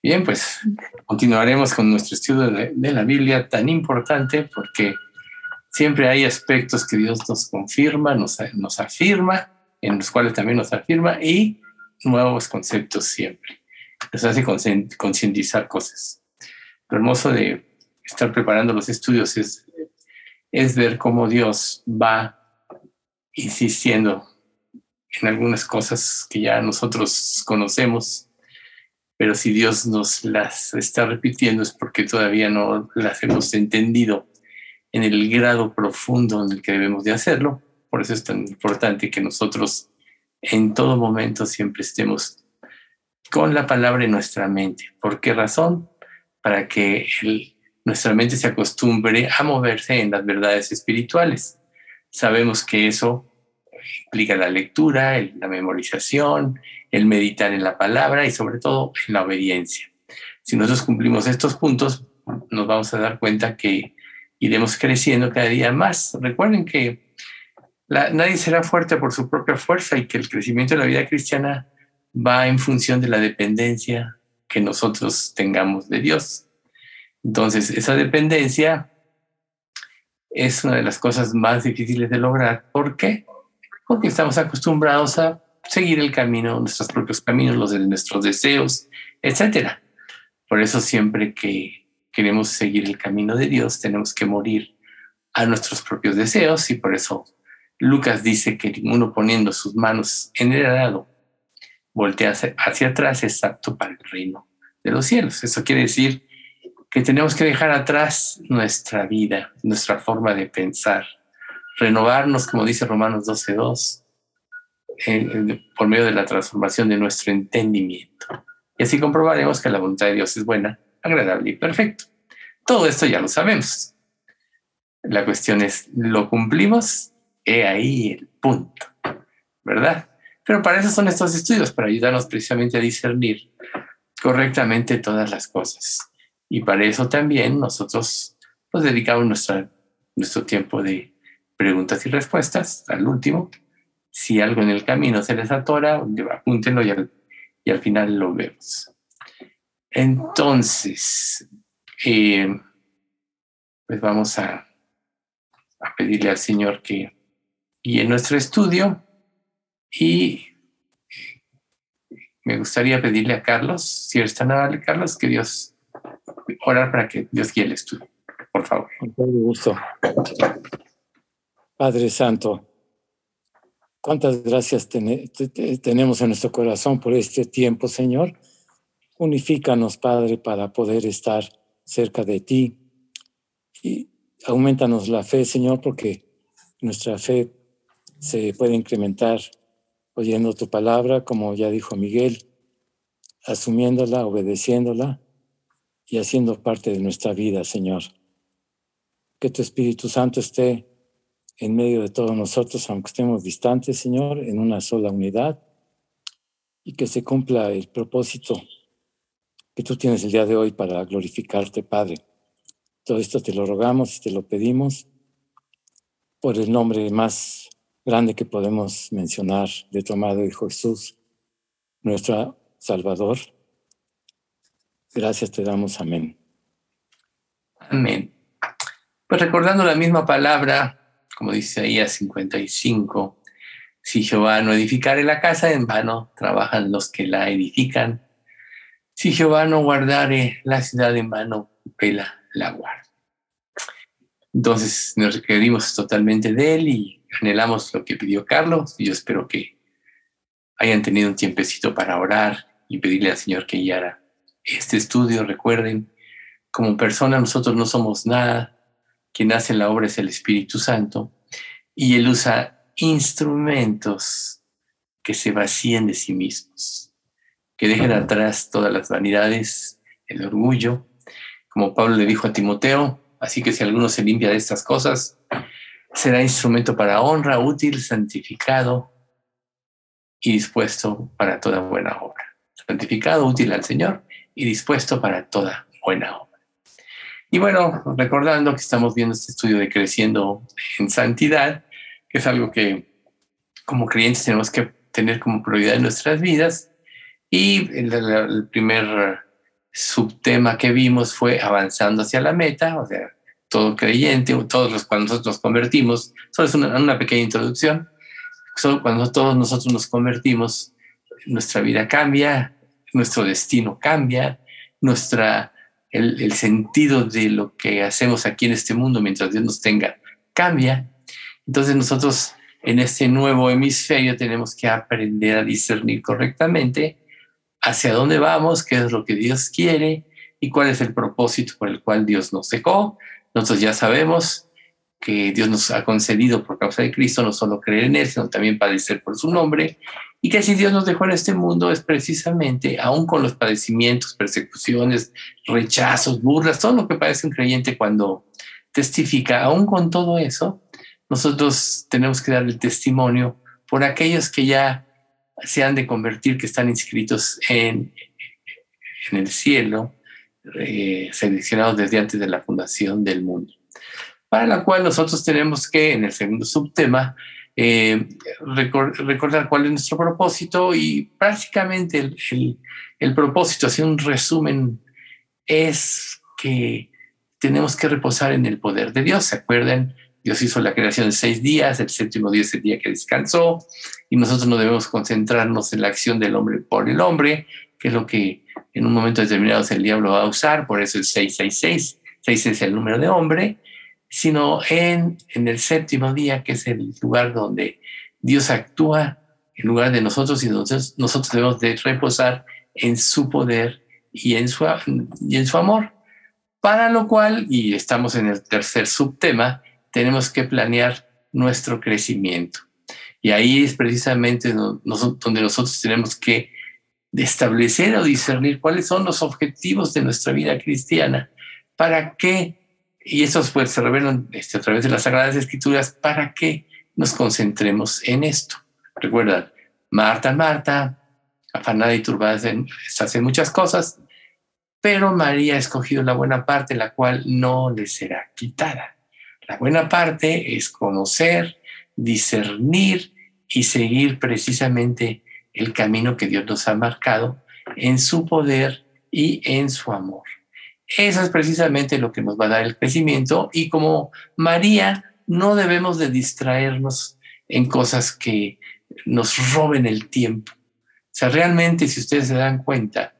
Bien, pues continuaremos con nuestro estudio de, la Biblia tan importante porque siempre hay aspectos que Dios nos confirma, nos, nos afirma, en los cuales también nos afirma y nuevos conceptos siempre. Nos hace concientizar cosas. Lo hermoso de estar preparando los estudios es, es ver cómo Dios va insistiendo en algunas cosas que ya nosotros conocemos, pero si Dios nos las está repitiendo es porque todavía no las hemos entendido en el grado profundo en el que debemos de hacerlo. Por eso es tan importante que nosotros en todo momento siempre estemos con la palabra en nuestra mente. ¿Por qué razón? Para que nuestra mente se acostumbre a moverse en las verdades espirituales. Sabemos que eso implica la lectura, la memorización, el meditar en la palabra y sobre todo en la obediencia. Si nosotros cumplimos estos puntos, nos vamos a dar cuenta que iremos creciendo cada día más. Recuerden que nadie será fuerte por su propia fuerza y que el crecimiento de la vida cristiana va en función de la dependencia que nosotros tengamos de Dios. Entonces, esa dependencia es una de las cosas más difíciles de lograr. ¿Por qué? porque estamos acostumbrados a seguir el camino, nuestros propios caminos, los de nuestros deseos, etc. Por eso siempre que queremos seguir el camino de Dios, tenemos que morir a nuestros propios deseos y por eso Lucas dice que ninguno poniendo sus manos en el arado voltea hacia atrás es apto para el reino de los cielos. Eso quiere decir que tenemos que dejar atrás nuestra vida, nuestra forma de pensar, renovarnos, como dice Romanos 12.2, por medio de la transformación de nuestro entendimiento. Y así comprobaremos que la voluntad de Dios es buena, agradable y perfecta. Todo esto ya lo sabemos. La cuestión es, ¿lo cumplimos? He ahí el punto, ¿verdad? Pero para eso son estos estudios, para ayudarnos precisamente a discernir correctamente todas las cosas. Y para eso también nosotros nos dedicamos nuestra, nuestro tiempo de preguntas y respuestas al último. Si algo en el camino se les atora, apúntenlo y al, y al final lo vemos. Entonces, eh, pues vamos a, pedirle al Señor que guíe nuestro estudio y me gustaría pedirle a Carlos, si eres tan amable, Carlos, que Dios, orar para que Dios guíe el estudio, por favor. Con gusto. Padre Santo, cuántas gracias tenemos en nuestro corazón por este tiempo, Señor. Unifícanos, Padre, para poder estar cerca de ti y aumentanos la fe, Señor, porque nuestra fe se puede incrementar oyendo tu palabra, como ya dijo Miguel, asumiéndola, obedeciéndola y haciendo parte de nuestra vida, Señor. Que tu Espíritu Santo esté en medio de todos nosotros, aunque estemos distantes, Señor, en una sola unidad, y que se cumpla el propósito que tú tienes el día de hoy para glorificarte, Padre. Todo esto te lo rogamos y te lo pedimos por el nombre más grande que podemos mencionar de tu amado Hijo Jesús, nuestro Salvador. Gracias te damos. Amén. Amén. Pues recordando la misma palabra, como dice ahí a 55, si Jehová no edificare la casa, en vano trabajan los que la edifican. Si Jehová no guardare la ciudad, en vano pela la guarda. Entonces nos requerimos totalmente de él y anhelamos lo que pidió Carlos. Y yo espero que hayan tenido un tiempecito para orar y pedirle al Señor que guiara este estudio. Recuerden, como persona nosotros no somos nada, quien hace la obra es el Espíritu Santo y él usa instrumentos que se vacíen de sí mismos, que dejen atrás todas las vanidades, el orgullo, como Pablo le dijo a Timoteo, así que si alguno se limpia de estas cosas, será instrumento para honra, útil, santificado y dispuesto para toda buena obra. Santificado, útil al Señor y dispuesto para toda buena obra. Y bueno, recordando que estamos viendo este estudio de creciendo en santidad, que es algo que como creyentes tenemos que tener como prioridad en nuestras vidas. Y el, primer subtema que vimos fue avanzando hacia la meta, o sea, todo creyente, todos los cuando nosotros nos convertimos, solo es una, una pequeña introducción, solo cuando todos nosotros nos convertimos, nuestra vida cambia, nuestro destino cambia, nuestra, el, sentido de lo que hacemos aquí en este mundo mientras Dios nos tenga cambia. Entonces nosotros en este nuevo hemisferio tenemos que aprender a discernir correctamente hacia dónde vamos, qué es lo que Dios quiere y cuál es el propósito por el cual Dios nos dejó. Nosotros ya sabemos que Dios nos ha concedido por causa de Cristo no solo creer en Él, sino también padecer por su nombre, y que si Dios nos dejó en este mundo es precisamente, aún con los padecimientos, persecuciones, rechazos, burlas, todo lo que parece un creyente cuando testifica, aún con todo eso, nosotros tenemos que dar el testimonio por aquellos que ya se han de convertir, que están inscritos en, en el cielo, eh, seleccionados desde antes de la fundación del mundo. Para la cual nosotros tenemos que, en el segundo subtema, eh, recordar cuál es nuestro propósito y prácticamente el, el, propósito, así un resumen, es que tenemos que reposar en el poder de Dios. ¿Se acuerdan? Dios hizo la creación en seis días, el séptimo día es el día que descansó, y nosotros no debemos concentrarnos en la acción del hombre por el hombre, que es lo que en un momento determinado el diablo va a usar, por eso el 666, 6 es el número de hombre, sino en, en el séptimo día, que es el lugar donde Dios actúa en lugar de nosotros, y entonces nosotros debemos de reposar en su poder y en su, y en su amor. Para lo cual, y estamos en el tercer subtema, tenemos que planear nuestro crecimiento. Y ahí es precisamente donde nosotros tenemos que establecer o discernir cuáles son los objetivos de nuestra vida cristiana, para qué, y estos pues se revelan este, a través de las Sagradas Escrituras, para que nos concentremos en esto. Recuerda, Marta, Marta, afanada y turbada, hacen muchas cosas, pero María ha escogido la buena parte, la cual no le será quitada. La buena parte es conocer, discernir y seguir precisamente el camino que Dios nos ha marcado en su poder y en su amor. Eso es precisamente lo que nos va a dar el crecimiento y como María no debemos de distraernos en cosas que nos roben el tiempo. O sea, realmente si ustedes se dan cuenta,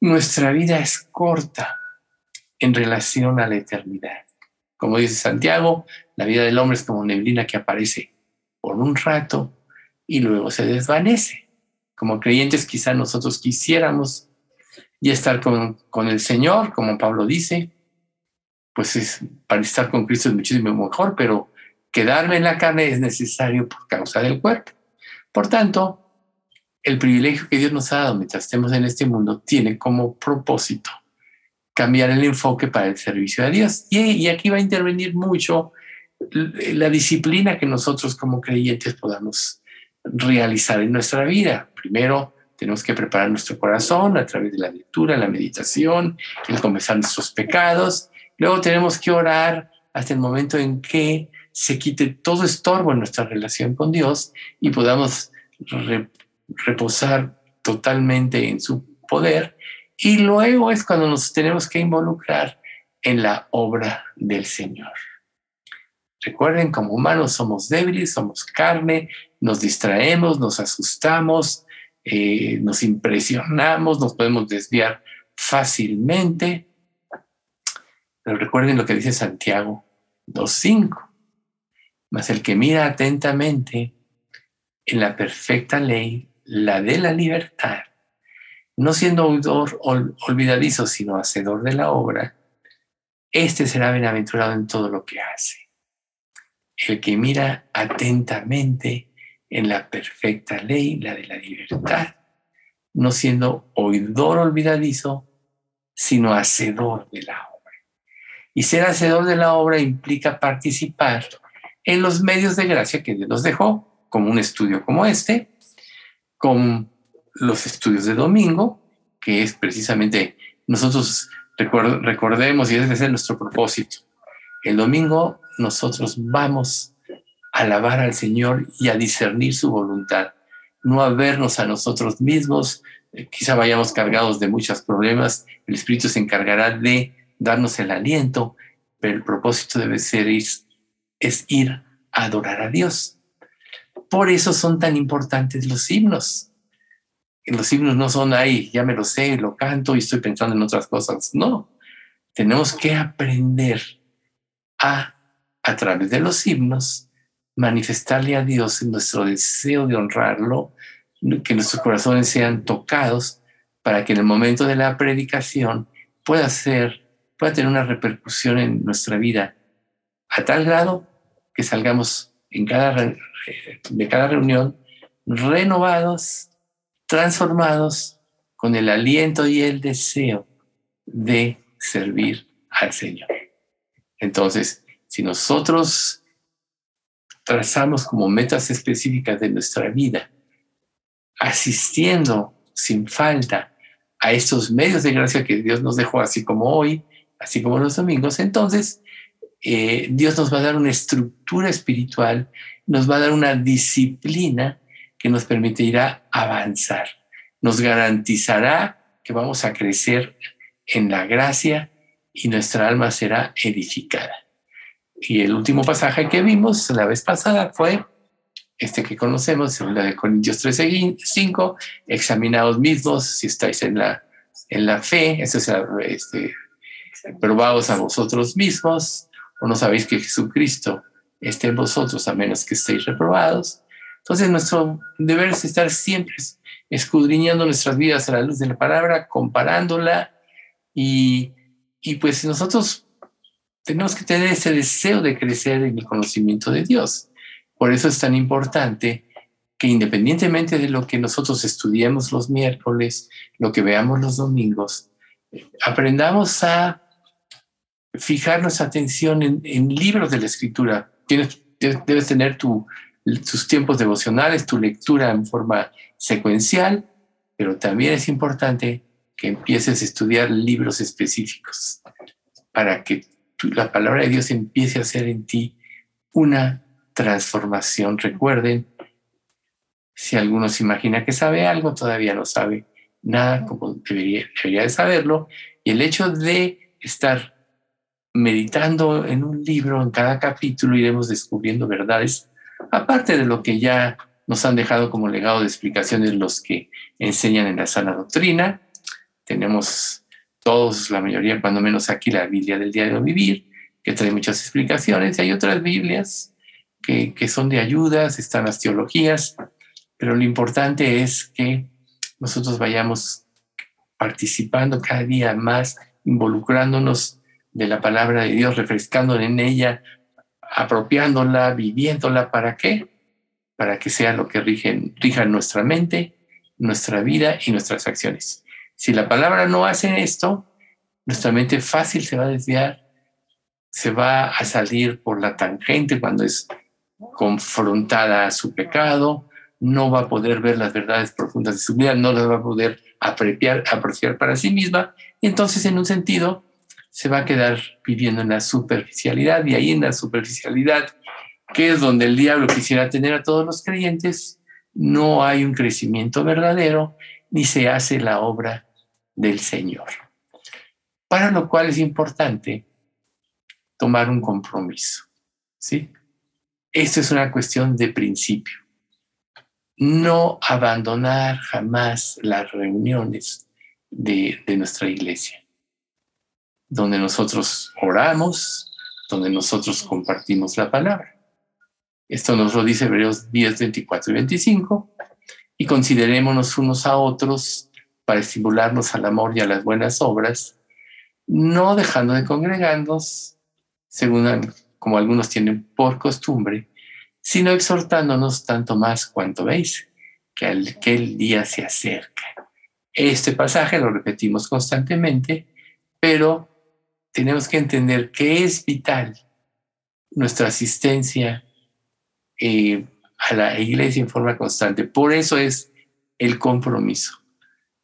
nuestra vida es corta en relación a la eternidad. Como dice Santiago, la vida del hombre es como neblina que aparece por un rato y luego se desvanece. Como creyentes quizá nosotros quisiéramos ya estar con, con el Señor, como Pablo dice, pues es, para estar con Cristo es muchísimo mejor, pero quedarme en la carne es necesario por causa del cuerpo. Por tanto, el privilegio que Dios nos ha dado mientras estemos en este mundo tiene como propósito cambiar el enfoque para el servicio a Dios. Y, y aquí va a intervenir mucho la disciplina que nosotros como creyentes podamos realizar en nuestra vida. Primero, tenemos que preparar nuestro corazón a través de la lectura, la meditación, el confesar nuestros pecados. Luego tenemos que orar hasta el momento en que se quite todo estorbo en nuestra relación con Dios y podamos reposar totalmente en su poder. Y luego es cuando nos tenemos que involucrar en la obra del Señor. Recuerden, como humanos somos débiles, somos carne, nos distraemos, nos asustamos, eh, nos impresionamos, nos podemos desviar fácilmente. Pero recuerden lo que dice Santiago 2.5. Mas el que mira atentamente en la perfecta ley, la de la libertad, no siendo oidor olvidadizo, sino hacedor de la obra, este será bienaventurado en todo lo que hace el que mira atentamente en la perfecta ley, la de la libertad, no siendo oidor olvidadizo, sino hacedor de la obra. Y ser hacedor de la obra implica participar en los medios de gracia que Dios nos dejó, como un estudio como este, con los estudios de domingo, que es precisamente nosotros recordemos y debe ser nuestro propósito. El domingo nosotros vamos alabar al Señor y a discernir su voluntad. no a vernos a nosotros mismos, eh, quizá vayamos cargados de muchos problemas, el Espíritu se encargará de darnos el aliento, pero el propósito debe ser es ir a adorar a Dios. Por eso son tan importantes los himnos. Los himnos no son ahí, ya me lo sé, lo canto y estoy pensando en otras cosas. No, tenemos que aprender a, a través de los himnos, manifestarle a Dios nuestro deseo de honrarlo, que nuestros corazones sean tocados para que en el momento de la predicación pueda ser, pueda tener una repercusión en nuestra vida a tal grado que salgamos en cada, de cada reunión renovados, transformados con el aliento y el deseo de servir al Señor. Entonces, si nosotros trazamos como metas específicas de nuestra vida, asistiendo sin falta a estos medios de gracia que Dios nos dejó, así como hoy, así como los domingos, entonces eh, Dios nos va a dar una estructura espiritual, nos va a dar una disciplina que nos permitirá avanzar, nos garantizará que vamos a crecer en la gracia y nuestra alma será edificada. Y el último pasaje que vimos la vez pasada fue este que conocemos, la de Corintios 13, 5, examinados mismos si estáis en la, en la fe, eso es este, probados a vosotros mismos, o no sabéis que Jesucristo esté en vosotros a menos que estéis reprobados. Entonces nuestro deber es estar siempre escudriñando nuestras vidas a la luz de la palabra, comparándola y, y pues nosotros tenemos que tener ese deseo de crecer en el conocimiento de Dios. Por eso es tan importante que independientemente de lo que nosotros estudiemos los miércoles, lo que veamos los domingos, aprendamos a fijar nuestra atención en, libros de la escritura. Tienes, debes tener tu, tus tiempos devocionales, tu lectura en forma secuencial, pero también es importante que empieces a estudiar libros específicos para que la palabra de Dios empiece a hacer en ti una transformación. Recuerden, si alguno se imagina que sabe algo, todavía no sabe nada como debería, debería de saberlo. Y el hecho de estar meditando en un libro, en cada capítulo iremos descubriendo verdades, aparte de lo que ya nos han dejado como legado de explicaciones los que enseñan en la sana doctrina. Tenemos todos, la mayoría, cuando menos aquí, la Biblia del diario vivir, que trae muchas explicaciones, y hay otras Biblias que, que son de ayudas, están las teologías, pero lo importante es que nosotros vayamos participando cada día más, involucrándonos de la palabra de Dios, refrescando en ella, apropiándola, viviéndola, ¿para qué? Para que sea lo que rige, rija nuestra mente, nuestra vida y nuestras acciones. Si la palabra no hace esto, nuestra mente fácil se va a desviar, se va a salir por la tangente cuando es confrontada a su pecado, no va a poder ver las verdades profundas de su vida, no las va a poder apreciar, apreciar para sí misma. Y entonces, en un sentido, se va a quedar viviendo en la superficialidad y ahí en la superficialidad, que es donde el diablo quisiera tener a todos los creyentes, no hay un crecimiento verdadero ni se hace la obra del Señor. Para lo cual es importante tomar un compromiso. ¿sí? Esto es una cuestión de principio. No abandonar jamás las reuniones de, de nuestra iglesia donde nosotros oramos, donde nosotros compartimos la palabra. Esto nos lo dice Hebreos 10, 24 y 25. Y considerémonos unos a otros para estimularnos al amor y a las buenas obras, no dejando de congregarnos, según como algunos tienen por costumbre, sino exhortándonos tanto más cuanto veis que aquel día se acerca. Este pasaje lo repetimos constantemente, pero tenemos que entender que es vital nuestra asistencia eh, a la iglesia en forma constante. Por eso es el compromiso,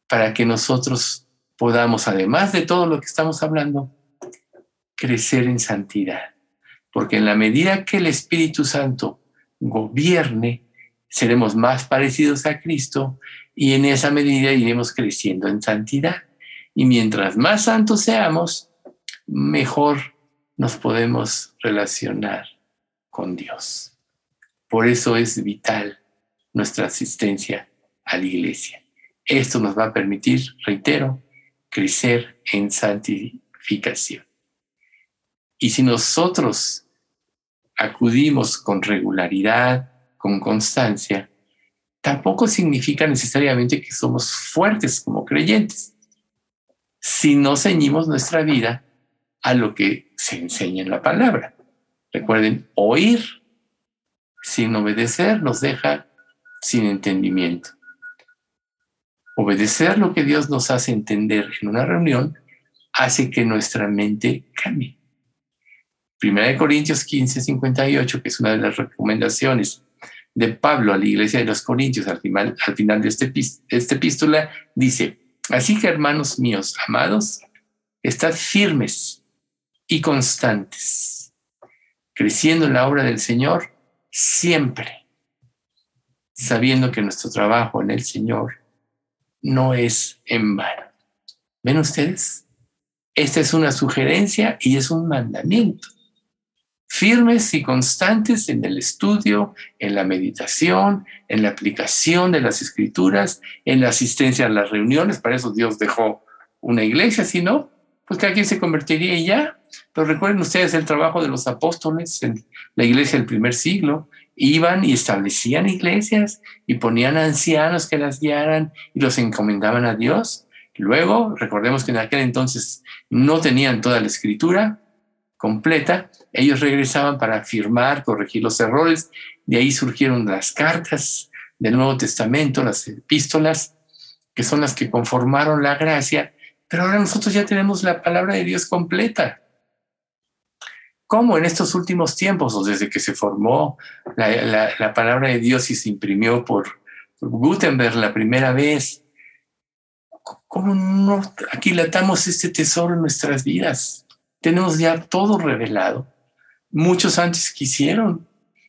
para que nosotros podamos, además de todo lo que estamos hablando, crecer en santidad. Porque en la medida que el Espíritu Santo gobierne seremos más parecidos a Cristo y en esa medida iremos creciendo en santidad. Y mientras más santos seamos, mejor nos podemos relacionar con Dios. Por eso es vital nuestra asistencia a la iglesia. Esto nos va a permitir, reitero, crecer en santificación. Y si nosotros acudimos con regularidad, con constancia, tampoco significa necesariamente que somos fuertes como creyentes, si no ceñimos nuestra vida a lo que se enseña en la palabra. Recuerden, oír sin obedecer nos deja sin entendimiento. Obedecer lo que Dios nos hace entender en una reunión hace que nuestra mente cambie. Primera de Corintios 15, 58, que es una de las recomendaciones de Pablo a la iglesia de los Corintios al final, al final de este, esta epístola, dice, así que hermanos míos, amados, estad firmes y constantes, creciendo en la obra del Señor siempre, sabiendo que nuestro trabajo en el Señor no es en vano. ¿Ven ustedes? Esta es una sugerencia y es un mandamiento. Firmes y constantes en el estudio, en la meditación, en la aplicación de las escrituras, en la asistencia a las reuniones. Para eso Dios dejó una iglesia, si no, pues cada quien se convertiría y ya. Pero recuerden ustedes el trabajo de los apóstoles en la iglesia del primer siglo iban y establecían iglesias y ponían ancianos que las guiaran y los encomendaban a Dios. Luego, recordemos que en aquel entonces no tenían toda la escritura completa, ellos regresaban para firmar, corregir los errores, de ahí surgieron las cartas del Nuevo Testamento, las epístolas, que son las que conformaron la gracia, pero ahora nosotros ya tenemos la palabra de Dios completa. ¿Cómo en estos últimos tiempos, o desde que se formó la, palabra de Dios y se imprimió por Gutenberg la primera vez, cómo no aquilatamos este tesoro en nuestras vidas? Tenemos ya todo revelado. Muchos antes quisieron.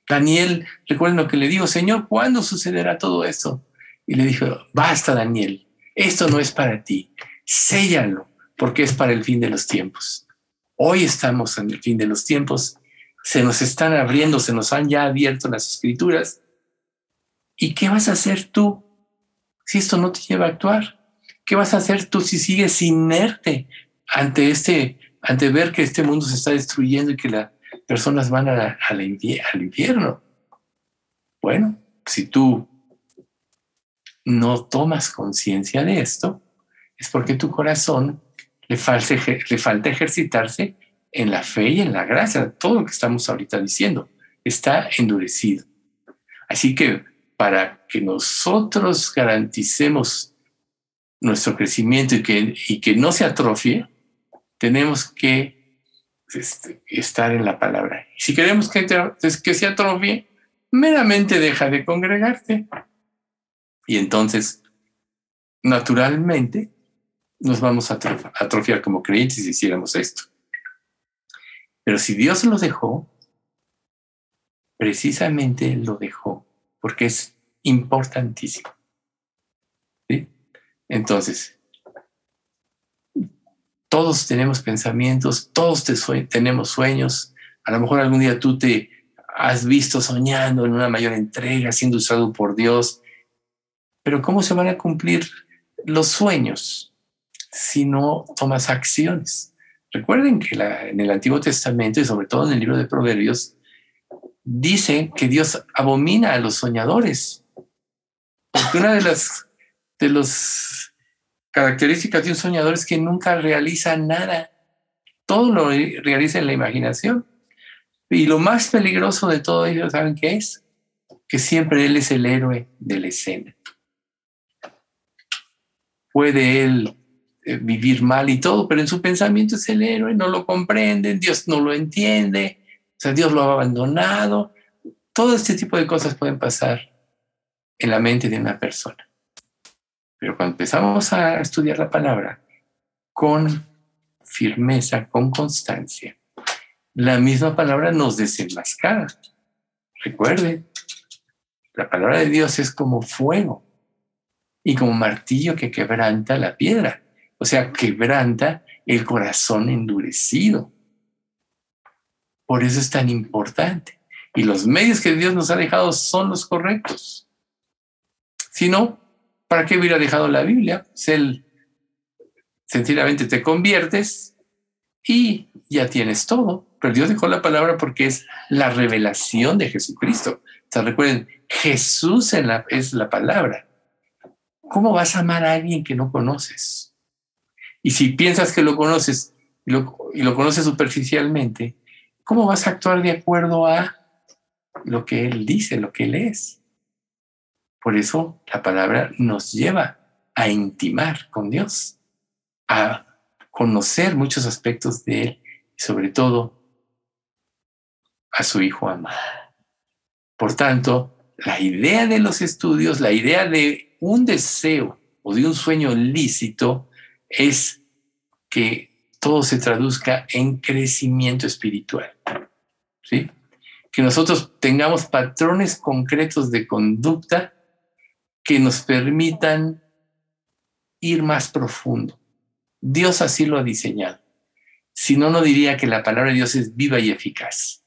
Daniel, recuerden lo que le dijo, Señor, ¿cuándo sucederá todo esto? Y le dijo, basta, Daniel, esto no es para ti, séllalo, porque es para el fin de los tiempos. Hoy estamos en el fin de los tiempos, se nos están abriendo, se nos han ya abierto las escrituras. ¿Y qué vas a hacer tú si esto no te lleva a actuar? ¿Qué vas a hacer tú si sigues inerte ante este, ante ver que este mundo se está destruyendo y que las personas van al infierno? Bueno, si tú no tomas conciencia de esto, es porque tu corazón le falta, ejercitarse en la fe y en la gracia. Todo lo que estamos ahorita diciendo está endurecido. Así que para que nosotros garanticemos nuestro crecimiento y que, y que no se atrofie, tenemos que este, estar en la palabra. Si queremos que, que se atrofie, meramente deja de congregarte. Y entonces, naturalmente, nos vamos a atrofiar como creyentes si hiciéramos esto. Pero si Dios lo dejó, precisamente lo dejó, porque es importantísimo. Entonces, todos tenemos pensamientos, todos tenemos sueños. A lo mejor algún día tú te has visto soñando en una mayor entrega, siendo usado por Dios. Pero ¿cómo se van a cumplir los sueños? Si no tomas acciones. Recuerden que en el Antiguo Testamento y sobre todo en el libro de Proverbios, dice que Dios abomina a los soñadores. Porque una de las de los características de un soñador es que nunca realiza nada. Todo lo realiza en la imaginación. Y lo más peligroso de todo ello, ¿saben qué es? Que siempre él es el héroe de la escena. Puede él vivir mal y todo, pero en su pensamiento es el héroe, no lo comprenden, Dios no lo entiende, o sea, Dios lo ha abandonado. Todo este tipo de cosas pueden pasar en la mente de una persona. Pero cuando empezamos a estudiar la palabra con firmeza, con constancia, la misma palabra nos desenmascara. Recuerden, La palabra de Dios es como fuego y como martillo que quebranta la piedra, o sea, quebranta el corazón endurecido. Por eso es tan importante. Y los medios que Dios nos ha dejado son los correctos. Si no, ¿para qué hubiera dejado la Biblia? Pues sencillamente te conviertes y ya tienes todo. Pero Dios dejó la palabra porque es la revelación de Jesucristo. O sea, recuerden, Jesús es la palabra. ¿Cómo vas a amar a alguien que no conoces? Y si piensas que lo conoces y lo, conoces superficialmente, ¿cómo vas a actuar de acuerdo a lo que Él dice, lo que Él es? Por eso la palabra nos lleva a intimar con Dios, a conocer muchos aspectos de Él sobre todo a su Hijo amado. Por tanto, la idea de los estudios, la idea de un deseo o de un sueño lícito es que todo se traduzca en crecimiento espiritual. ¿Sí? Que nosotros tengamos patrones concretos de conducta que nos permitan ir más profundo. Dios así lo ha diseñado. Si no, no diría que la palabra de Dios es viva y eficaz.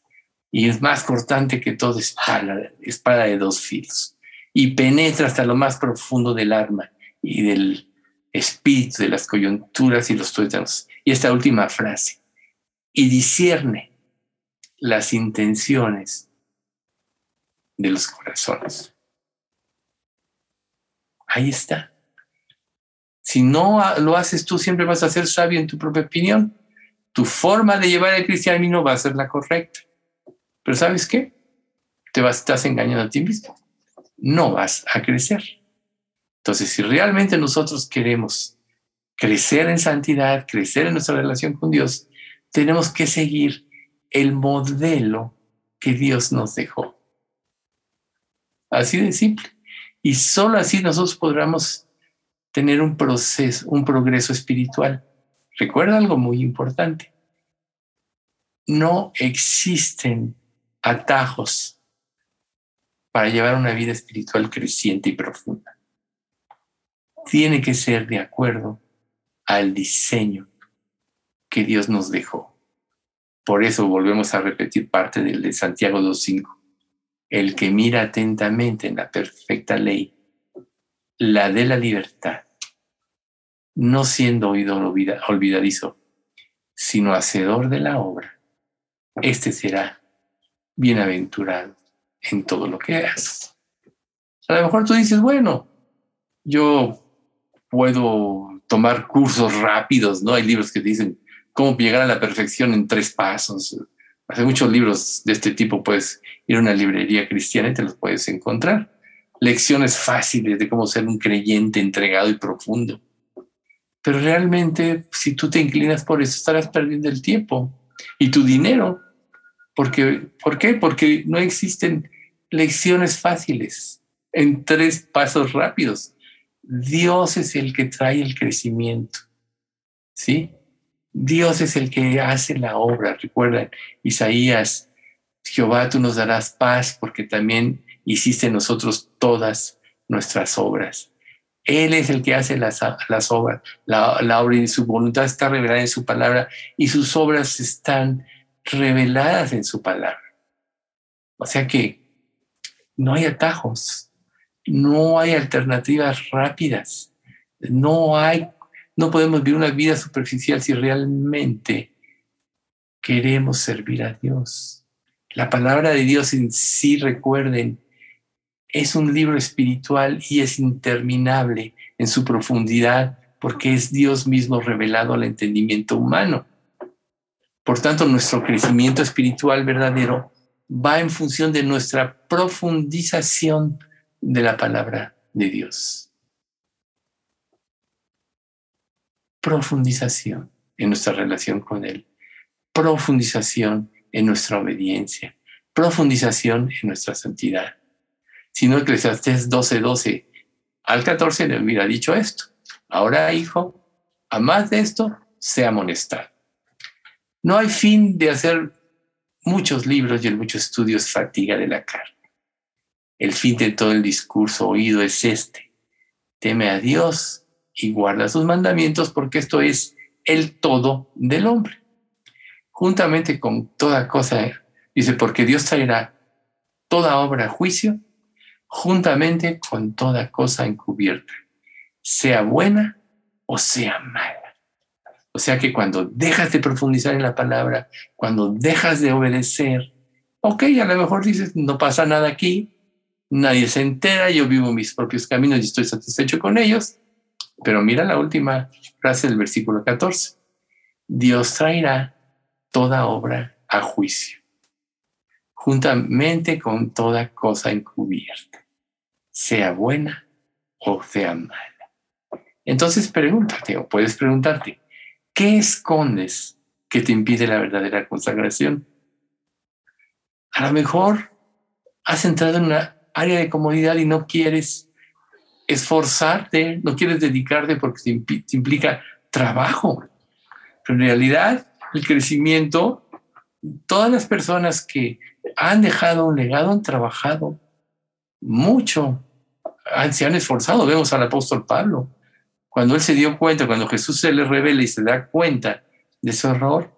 Y es más cortante que toda espada, espada de dos filos. Y penetra hasta lo más profundo del alma y del espíritu, de las coyunturas y los tuétanos. Y esta última frase. Y discierne las intenciones de los corazones. Ahí está. Si no lo haces tú, siempre vas a ser sabio en tu propia opinión. Tu forma de llevar el cristianismo va a ser la correcta. Pero ¿sabes qué? Te vas, estás engañando a ti mismo. No vas a crecer. Entonces, si realmente nosotros queremos crecer en santidad, crecer en nuestra relación con Dios, tenemos que seguir el modelo que Dios nos dejó. Así de simple. Y solo así nosotros podremos tener un proceso, un progreso espiritual. Recuerda algo muy importante. No existen atajos para llevar una vida espiritual creciente y profunda. Tiene que ser de acuerdo al diseño que Dios nos dejó. Por eso volvemos a repetir parte del de Santiago 2.5. El que mira atentamente en la perfecta ley la de la libertad, no siendo oído olvidadizo, sino hacedor de la obra, este será bienaventurado en todo lo que hagas. A lo mejor tú dices, bueno, yo puedo tomar cursos rápidos, ¿no? Hay libros que dicen cómo llegar a la perfección en tres pasos. Hay muchos libros de este tipo, puedes ir a una librería cristiana y te los puedes encontrar lecciones fáciles de cómo ser un creyente entregado y profundo. Pero realmente, si tú te inclinas por eso, estarás perdiendo el tiempo y tu dinero. Porque, ¿Por qué? Porque no existen lecciones fáciles en tres pasos rápidos. Dios es el que trae el crecimiento. ¿Sí? Dios es el que hace la obra. Recuerdan, Isaías, Jehová, tú nos darás paz porque también hiciste nosotros todas nuestras obras. Él es el que hace las, las obras, la, la, obra y su voluntad está revelada en su palabra y sus obras están reveladas en su palabra. O sea que no hay atajos, no hay alternativas rápidas, no hay, no podemos vivir una vida superficial si realmente queremos servir a Dios. La palabra de Dios en sí, recuerden, es un libro espiritual y es interminable en su profundidad porque es Dios mismo revelado al entendimiento humano. Por tanto, nuestro crecimiento espiritual verdadero va en función de nuestra profundización de la palabra de Dios. Profundización en nuestra relación con Él. Profundización en nuestra obediencia. Profundización en nuestra santidad sino Eclesiastés 12, 12 al 14 le hubiera dicho esto. Ahora, hijo, a más de esto, sea amonestado. No hay fin de hacer muchos libros y en muchos estudios fatiga de la carne. El fin de todo el discurso oído es este. Teme a Dios y guarda sus mandamientos porque esto es el todo del hombre. Juntamente con toda cosa, dice, porque Dios traerá toda obra a juicio, juntamente con toda cosa encubierta, sea buena o sea mala. O sea que cuando dejas de profundizar en la palabra, cuando dejas de obedecer, ok, a lo mejor dices, no pasa nada aquí, nadie se entera, yo vivo mis propios caminos y estoy satisfecho con ellos, pero mira la última frase del versículo 14. Dios traerá toda obra a juicio, juntamente con toda cosa encubierta, sea buena o sea mala. Entonces pregúntate, o puedes preguntarte, ¿Qué escondes que te impide la verdadera consagración? A lo mejor has entrado en una área de comodidad y no quieres esforzarte, no quieres dedicarte porque te, implica trabajo. Pero en realidad el crecimiento, todas las personas que han dejado un legado han trabajado mucho, se han esforzado. Vemos al apóstol Pablo, cuando él se dio cuenta, cuando Jesús se le revela y se da cuenta de su error,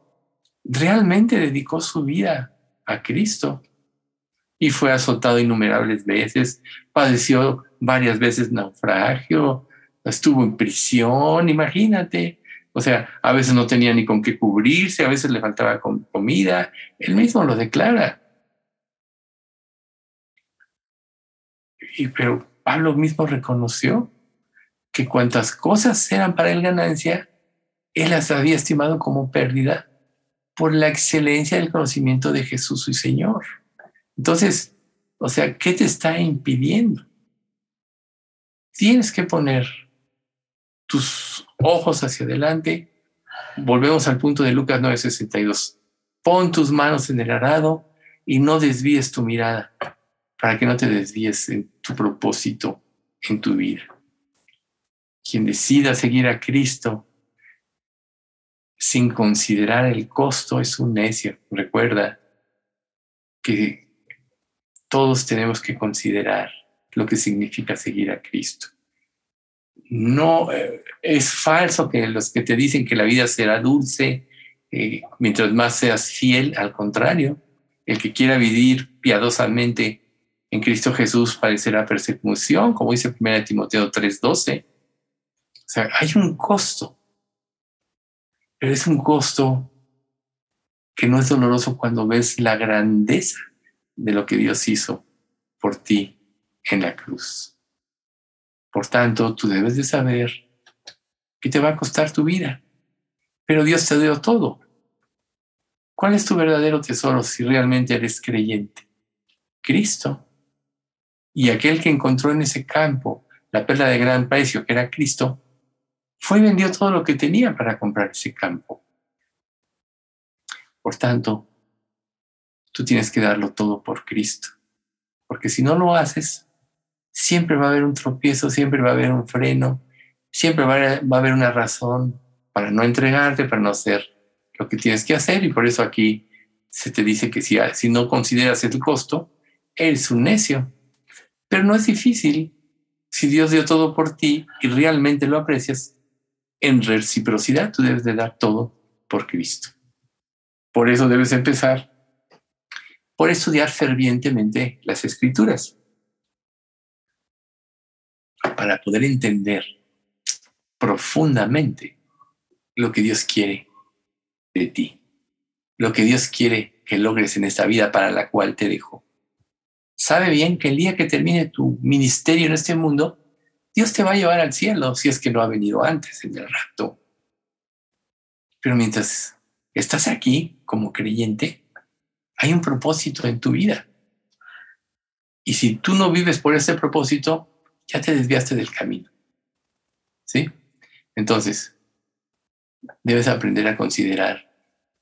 realmente dedicó su vida a Cristo y fue azotado innumerables veces, padeció varias veces naufragio, estuvo en prisión, imagínate. O sea, a veces no tenía ni con qué cubrirse, a veces le faltaba comida. Él mismo lo declara. Y, pero Pablo mismo reconoció que cuantas cosas eran para él ganancia, él las había estimado como pérdida por la excelencia del conocimiento de Jesús su Señor. Entonces, o sea, ¿qué te está impidiendo? Tienes que poner tus ojos hacia adelante. Volvemos al punto de Lucas 9:62. Pon tus manos en el arado y no desvíes tu mirada para que no te desvíes en tu propósito en tu vida quien decida seguir a Cristo sin considerar el costo es un necio. Recuerda que todos tenemos que considerar lo que significa seguir a Cristo. No eh, es falso que los que te dicen que la vida será dulce eh, mientras más seas fiel, al contrario, el que quiera vivir piadosamente en Cristo Jesús padecerá persecución, como dice 1 Timoteo 3:12 o sea, hay un costo, pero es un costo que no es doloroso cuando ves la grandeza de lo que Dios hizo por ti en la cruz. Por tanto, tú debes de saber que te va a costar tu vida, pero Dios te dio todo. ¿Cuál es tu verdadero tesoro si realmente eres creyente? Cristo. Y aquel que encontró en ese campo la perla de gran precio, que era Cristo, fue y vendió todo lo que tenía para comprar ese campo. Por tanto, tú tienes que darlo todo por Cristo, porque si no lo haces, siempre va a haber un tropiezo, siempre va a haber un freno, siempre va a haber una razón para no entregarte, para no hacer lo que tienes que hacer, y por eso aquí se te dice que si, si no consideras el costo, eres un necio. Pero no es difícil. Si Dios dio todo por ti y realmente lo aprecias, en reciprocidad tú debes de dar todo por Cristo. Por eso debes empezar por estudiar fervientemente las escrituras, para poder entender profundamente lo que Dios quiere de ti, lo que Dios quiere que logres en esta vida para la cual te dejó. Sabe bien que el día que termine tu ministerio en este mundo, Dios te va a llevar al cielo si es que no ha venido antes en el rato. Pero mientras estás aquí como creyente, hay un propósito en tu vida. Y si tú no vives por ese propósito, ya te desviaste del camino. ¿Sí? Entonces, debes aprender a considerar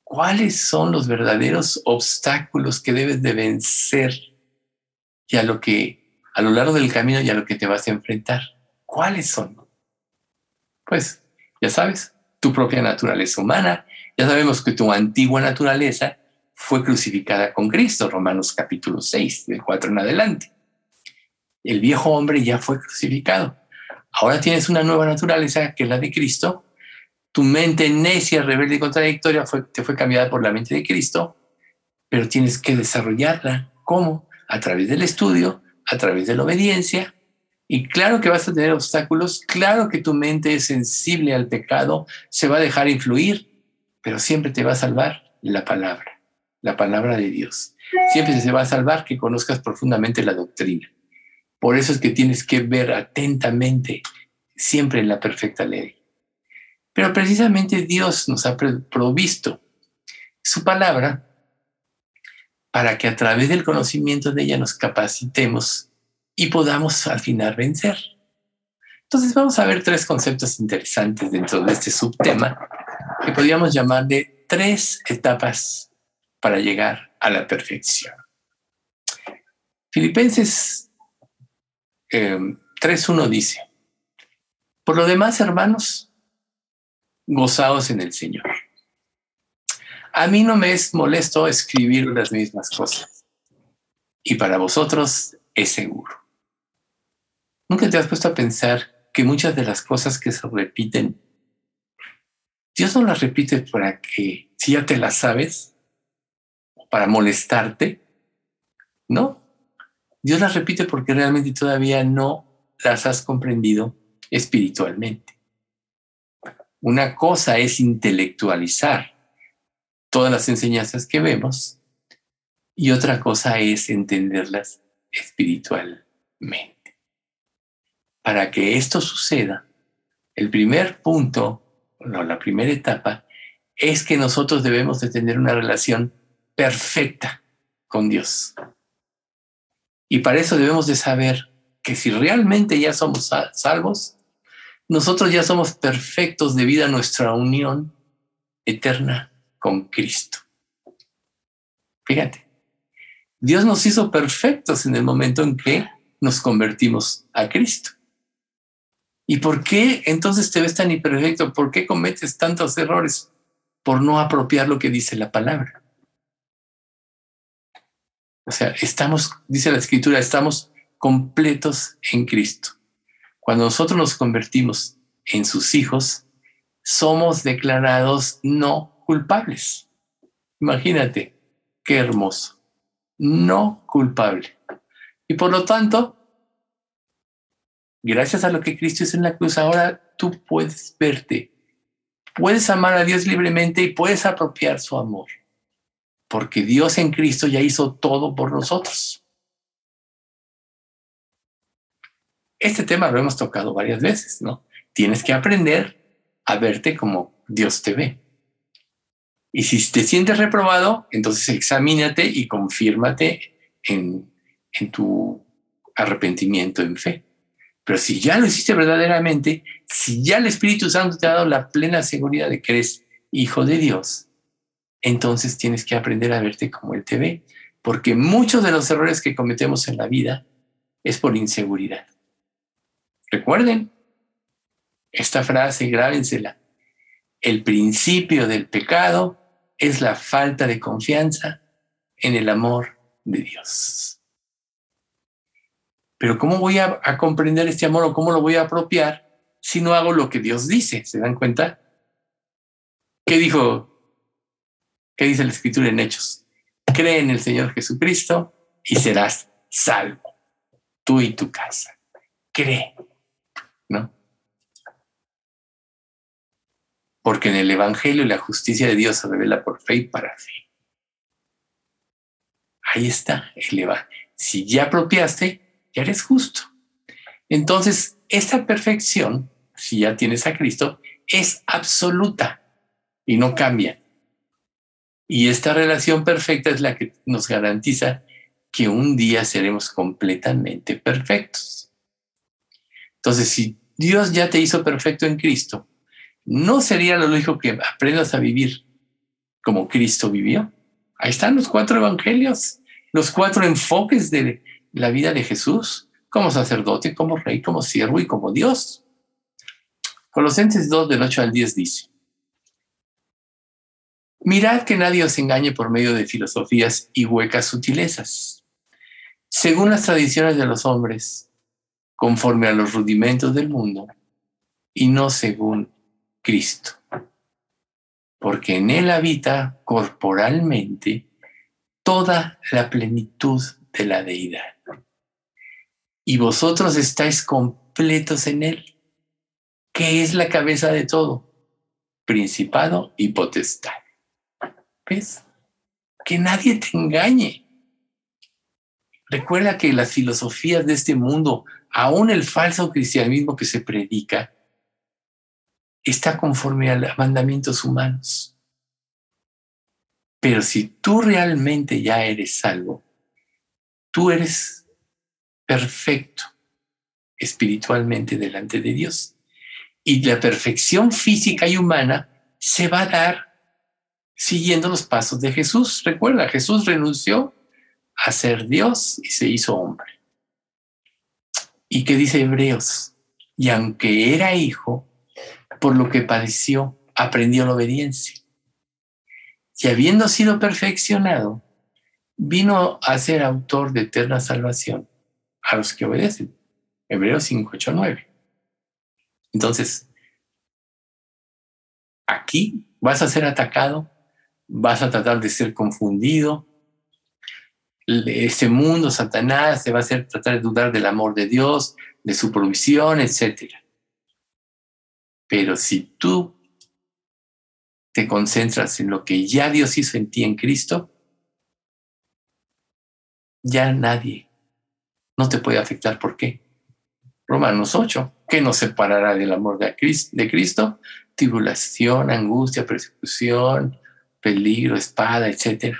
cuáles son los verdaderos obstáculos que debes de vencer y a lo que a lo largo del camino y a lo que te vas a enfrentar. ¿Cuáles son? Pues ya sabes, tu propia naturaleza humana. Ya sabemos que tu antigua naturaleza fue crucificada con Cristo, Romanos capítulo 6, del 4 en adelante. El viejo hombre ya fue crucificado. Ahora tienes una nueva naturaleza que es la de Cristo. Tu mente necia, rebelde y contradictoria fue, te fue cambiada por la mente de Cristo, pero tienes que desarrollarla. ¿Cómo? A través del estudio, a través de la obediencia. Y claro que vas a tener obstáculos, claro que tu mente es sensible al pecado, se va a dejar influir, pero siempre te va a salvar la palabra, la palabra de Dios. Siempre se va a salvar que conozcas profundamente la doctrina. Por eso es que tienes que ver atentamente siempre en la perfecta ley. Pero precisamente Dios nos ha provisto su palabra para que a través del conocimiento de ella nos capacitemos y podamos al final vencer. Entonces vamos a ver tres conceptos interesantes dentro de este subtema que podríamos llamar de tres etapas para llegar a la perfección. Filipenses 3.1 eh, dice, por lo demás, hermanos, gozaos en el Señor. A mí no me es molesto escribir las mismas cosas y para vosotros es seguro. ¿Nunca te has puesto a pensar que muchas de las cosas que se repiten, Dios no las repite para que, si ya te las sabes, para molestarte? No, Dios las repite porque realmente todavía no las has comprendido espiritualmente. Una cosa es intelectualizar todas las enseñanzas que vemos y otra cosa es entenderlas espiritualmente. Para que esto suceda, el primer punto, la primera etapa, es que nosotros debemos de tener una relación perfecta con Dios. Y para eso debemos de saber que si realmente ya somos salvos, nosotros ya somos perfectos debido a nuestra unión eterna con Cristo. Fíjate, Dios nos hizo perfectos en el momento en que nos convertimos a Cristo. ¿Y por qué entonces te ves tan imperfecto? ¿Por qué cometes tantos errores? Por no apropiar lo que dice la palabra. O sea, estamos, dice la escritura, estamos completos en Cristo. Cuando nosotros nos convertimos en sus hijos, somos declarados no culpables. Imagínate, qué hermoso. No culpable. Y por lo tanto, gracias a lo que Cristo hizo en la cruz, ahora tú puedes verte, puedes amar a Dios libremente y puedes apropiar su amor porque Dios en Cristo ya hizo todo por nosotros. Este tema lo hemos tocado varias veces, ¿no? Tienes que aprender a verte como Dios te ve. Y si te sientes reprobado, entonces examínate y confírmate en, en tu arrepentimiento en fe. Pero si ya lo hiciste verdaderamente, si ya el Espíritu Santo te ha dado la plena seguridad de que eres hijo de Dios, entonces tienes que aprender a verte como Él te ve, porque muchos de los errores que cometemos en la vida es por inseguridad. Recuerden esta frase, grábensela. El principio del pecado es la falta de confianza en el amor de Dios. Pero ¿cómo voy a, a, comprender este amor o cómo lo voy a apropiar si no hago lo que Dios dice? ¿Se dan cuenta? ¿Qué dijo ¿Qué dice la escritura en Hechos? Cree en el Señor Jesucristo y serás salvo, tú y tu casa. Cree, ¿no? Porque en el Evangelio la justicia de Dios se revela por fe y para fe. Ahí está el Evangelio. Si ya apropiaste, ya eres justo. Entonces, esta perfección, si ya tienes a Cristo, es absoluta y no cambia. Y esta relación perfecta es la que nos garantiza que un día seremos completamente perfectos. Entonces, si Dios ya te hizo perfecto en Cristo, ¿no sería lo lógico que aprendas a vivir como Cristo vivió? Ahí están los cuatro evangelios, los cuatro enfoques de la vida de Jesús, como sacerdote, como rey, como siervo y como Dios. Colosenses 2 del 8 al 10 dice, Mirad que nadie os engañe por medio de filosofías y huecas sutilezas, según las tradiciones de los hombres, conforme a los rudimentos del mundo y no según Cristo. Porque en Él habita corporalmente toda la plenitud de la deidad. Y vosotros estáis completos en Él, que es la cabeza de todo, principado y potestad. ¿Ves? Que nadie te engañe. Recuerda que las filosofías de este mundo, aún el falso cristianismo que se predica, está conforme a los mandamientos humanos. Pero si tú realmente ya eres salvo, tú eres perfecto espiritualmente delante de Dios. Y la perfección física y humana se va a dar siguiendo los pasos de Jesús. Recuerda, Jesús renunció a ser Dios y se hizo hombre. ¿Y qué dice Hebreos? Y aunque era hijo, por lo que padeció, aprendió la obediencia. Y habiendo sido perfeccionado, vino a ser autor de eterna salvación a los que obedecen. Hebreos 5, 8, 9. Entonces, aquí vas a ser atacado, vas a tratar de ser confundido, este mundo, Satanás, te va a hacer tratar de dudar del amor de Dios, de su provisión, etc. Pero si tú te concentras en lo que ya Dios hizo en ti en Cristo, ya nadie no te puede afectar. ¿Por qué? Romanos 8, ¿qué nos separará del amor de Cristo? Tribulación, angustia, persecución, peligro, espada, etcétera.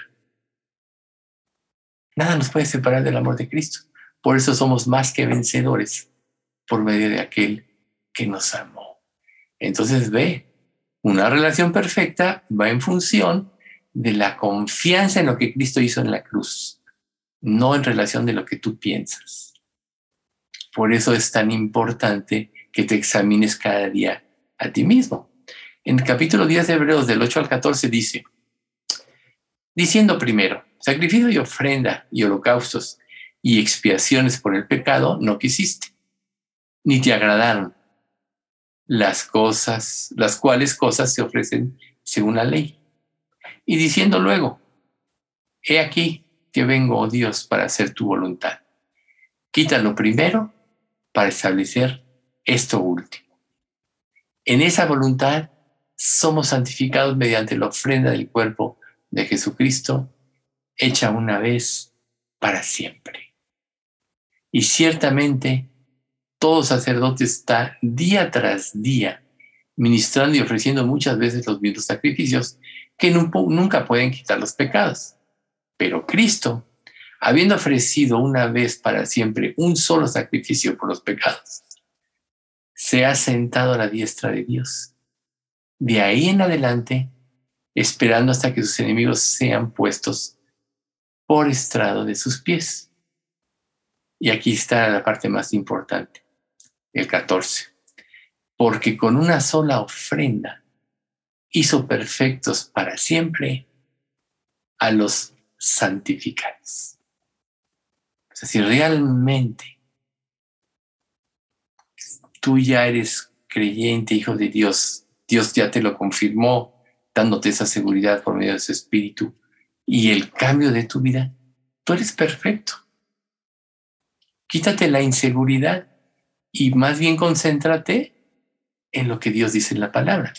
Nada nos puede separar del amor de Cristo. Por eso somos más que vencedores por medio de aquel que nos amó. Entonces ve, una relación perfecta va en función de la confianza en lo que Cristo hizo en la cruz, no en relación de lo que tú piensas. Por eso es tan importante que te examines cada día a ti mismo. En el capítulo 10 de Hebreos del 8 al 14 dice, diciendo primero, sacrificio y ofrenda y holocaustos y expiaciones por el pecado no quisiste, ni te agradaron las cosas, las cuales cosas se ofrecen según la ley. Y diciendo luego, he aquí que vengo, oh Dios, para hacer tu voluntad. Quítalo primero para establecer esto último. En esa voluntad somos santificados mediante la ofrenda del cuerpo de Jesucristo, hecha una vez para siempre. Y ciertamente todo sacerdote está día tras día ministrando y ofreciendo muchas veces los mismos sacrificios que nunca pueden quitar los pecados. Pero Cristo, habiendo ofrecido una vez para siempre un solo sacrificio por los pecados, se ha sentado a la diestra de Dios. De ahí en adelante esperando hasta que sus enemigos sean puestos por estrado de sus pies. Y aquí está la parte más importante, el 14. Porque con una sola ofrenda hizo perfectos para siempre a los santificados. O sea, si realmente tú ya eres creyente, hijo de Dios, Dios ya te lo confirmó dándote esa seguridad por medio de su espíritu y el cambio de tu vida, tú eres perfecto. Quítate la inseguridad y más bien concéntrate en lo que Dios dice en la palabra.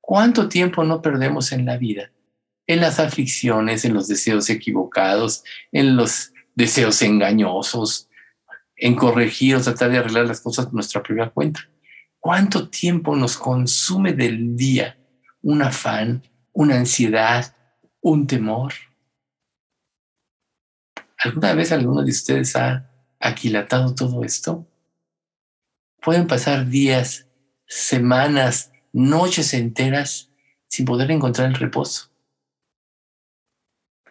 ¿Cuánto tiempo no perdemos en la vida? En las aflicciones, en los deseos equivocados, en los deseos engañosos, en corregir o tratar de arreglar las cosas por nuestra propia cuenta. ¿Cuánto tiempo nos consume del día un afán, una ansiedad, un temor. ¿Alguna vez alguno de ustedes ha aquilatado todo esto? Pueden pasar días, semanas, noches enteras sin poder encontrar el reposo.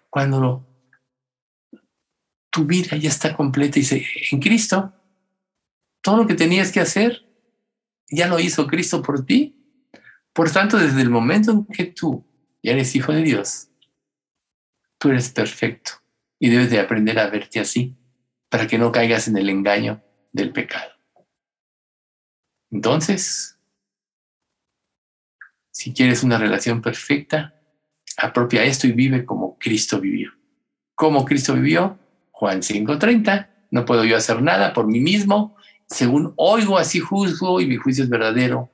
Cuando tu vida ya está completa y se, en Cristo, todo lo que tenías que hacer, ya lo hizo Cristo por ti por tanto, desde el momento en que tú ya eres hijo de Dios, tú eres perfecto y debes de aprender a verte así para que no caigas en el engaño del pecado. Entonces, si quieres una relación perfecta, apropia esto y vive como Cristo vivió. ¿Cómo Cristo vivió? Juan 5:30, no puedo yo hacer nada por mí mismo, según oigo así juzgo y mi juicio es verdadero,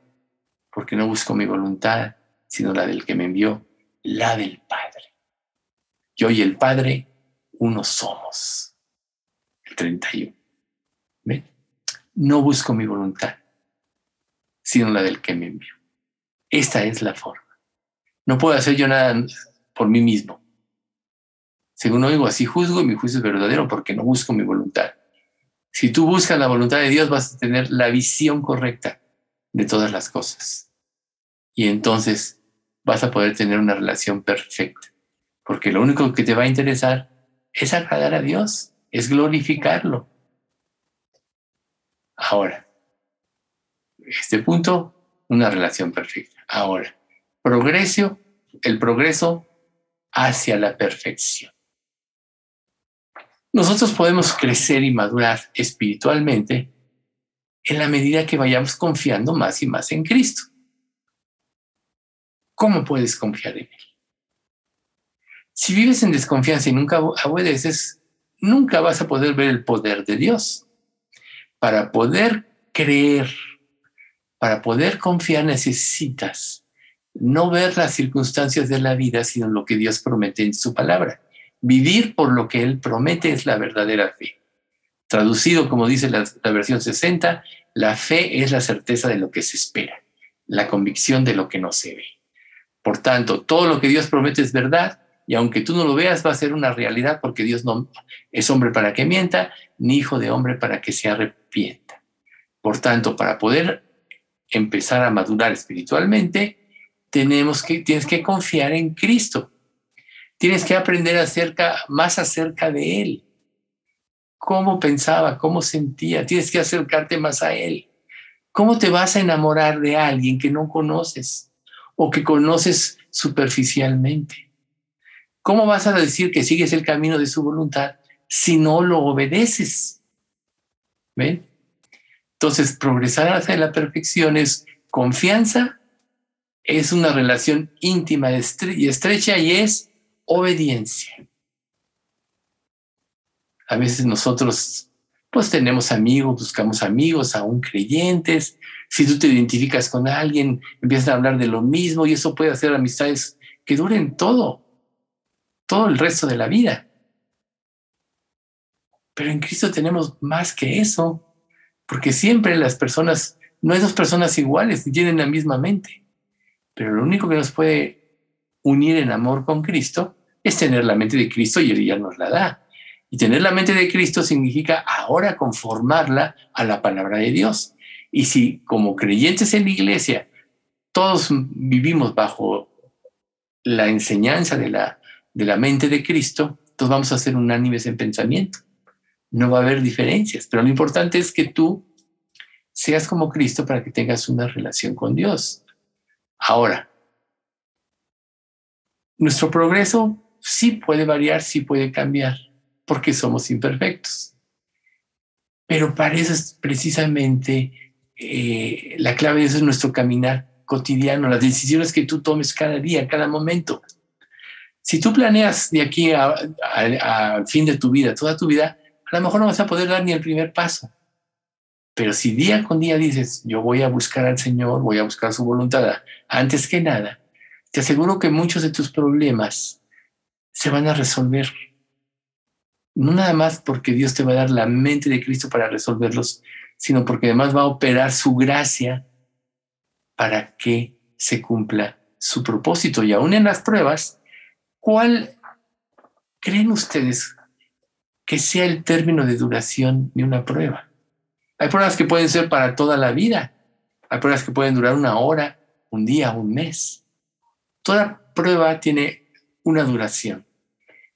porque no busco mi voluntad, sino la del que me envió, la del Padre. Yo y el Padre, uno somos. El 31. ¿Ven? No busco mi voluntad, sino la del que me envió. Esta es la forma. No puedo hacer yo nada por mí mismo. Según oigo, así juzgo y mi juicio es verdadero porque no busco mi voluntad. Si tú buscas la voluntad de Dios, vas a tener la visión correcta de todas las cosas. Y entonces vas a poder tener una relación perfecta. Porque lo único que te va a interesar es agradar a Dios, es glorificarlo. Ahora, este punto, una relación perfecta. Ahora, progreso, el progreso hacia la perfección. Nosotros podemos crecer y madurar espiritualmente en la medida que vayamos confiando más y más en Cristo. ¿Cómo puedes confiar en Él? Si vives en desconfianza y nunca obedeces, nunca vas a poder ver el poder de Dios. Para poder creer, para poder confiar necesitas no ver las circunstancias de la vida, sino lo que Dios promete en su palabra. Vivir por lo que Él promete es la verdadera fe. Traducido, como dice la, versión 60, la fe es la certeza de lo que se espera, la convicción de lo que no se ve. Por tanto, todo lo que Dios promete es verdad y aunque tú no lo veas va a ser una realidad porque Dios no es hombre para que mienta, ni hijo de hombre para que se arrepienta. Por tanto, para poder empezar a madurar espiritualmente, tenemos que, tienes que confiar en Cristo. Tienes que aprender acerca, más acerca de Él. Cómo pensaba, cómo sentía. Tienes que acercarte más a Él. ¿Cómo te vas a enamorar de alguien que no conoces o que conoces superficialmente? ¿Cómo vas a decir que sigues el camino de su voluntad si no lo obedeces? ¿Ven? Entonces, progresar hacia la perfección es confianza, es una relación íntima y estrecha y es obediencia. A veces nosotros pues tenemos amigos, buscamos amigos, aún creyentes. Si tú te identificas con alguien, empiezas a hablar de lo mismo y eso puede hacer amistades que duren todo, todo el resto de la vida. Pero en Cristo tenemos más que eso, porque siempre las personas, no hay dos personas iguales, tienen la misma mente. Pero lo único que nos puede unir en amor con Cristo es tener la mente de Cristo y Él ya nos la da. Y tener la mente de Cristo significa ahora conformarla a la palabra de Dios. Y si como creyentes en la iglesia todos vivimos bajo la enseñanza de la, de la mente de Cristo, todos vamos a ser unánimes en pensamiento. No va a haber diferencias, pero lo importante es que tú seas como Cristo para que tengas una relación con Dios. Ahora, nuestro progreso sí puede variar, sí puede cambiar, porque somos imperfectos. Pero para eso es precisamente eh, la clave de eso es nuestro caminar cotidiano, las decisiones que tú tomes cada día, cada momento. Si tú planeas de aquí al fin de tu vida, toda tu vida, a lo mejor no vas a poder dar ni el primer paso. Pero si día con día dices, yo voy a buscar al Señor, voy a buscar su voluntad, antes que nada, te aseguro que muchos de tus problemas se van a resolver. No nada más porque Dios te va a dar la mente de Cristo para resolverlos, sino porque además va a operar su gracia para que se cumpla su propósito. Y aún en las pruebas, ¿cuál creen ustedes que sea el término de duración de una prueba? Hay pruebas que pueden ser para toda la vida. Hay pruebas que pueden durar una hora, un día, un mes. Toda prueba tiene una duración.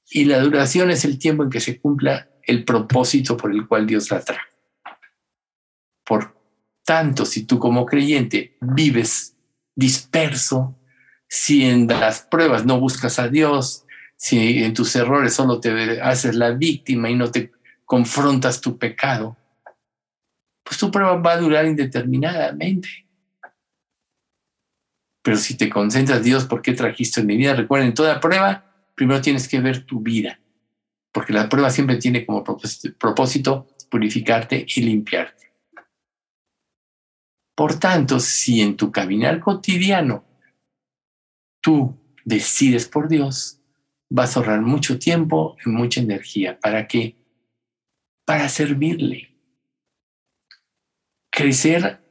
Y la duración es el tiempo en que se cumpla el propósito por el cual Dios la trae. Por tanto, si tú como creyente vives disperso, si en las pruebas no buscas a Dios, si en tus errores solo te haces la víctima y no te confrontas tu pecado, pues tu prueba va a durar indeterminadamente. Pero si te concentras, Dios, ¿por qué trajiste en mi vida? Recuerden, toda prueba, primero tienes que ver tu vida, porque la prueba siempre tiene como propósito purificarte y limpiarte. Por tanto, si en tu caminar cotidiano tú decides por Dios, vas a ahorrar mucho tiempo y mucha energía. ¿Para qué? Para servirle. Crecer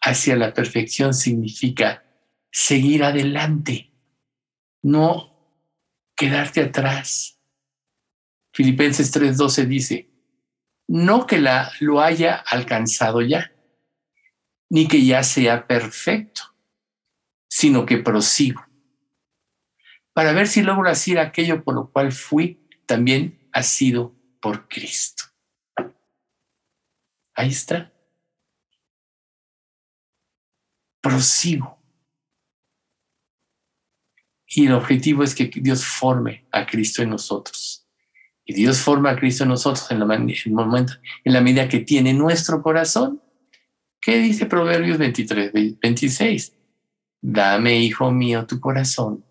hacia la perfección significa seguir adelante, no quedarte atrás. Filipenses 3:12 dice, no que la, lo haya alcanzado ya, ni que ya sea perfecto, sino que prosigo, para ver si logro hacer aquello por lo cual fui, también ha sido por Cristo. Ahí está. Prosigo. Y el objetivo es que Dios forme a Cristo en nosotros. Y Dios forma a Cristo en nosotros en la, en momento, en la medida que tiene nuestro corazón. ¿Qué dice Proverbios 23, 26? Dame, hijo mío, tu corazón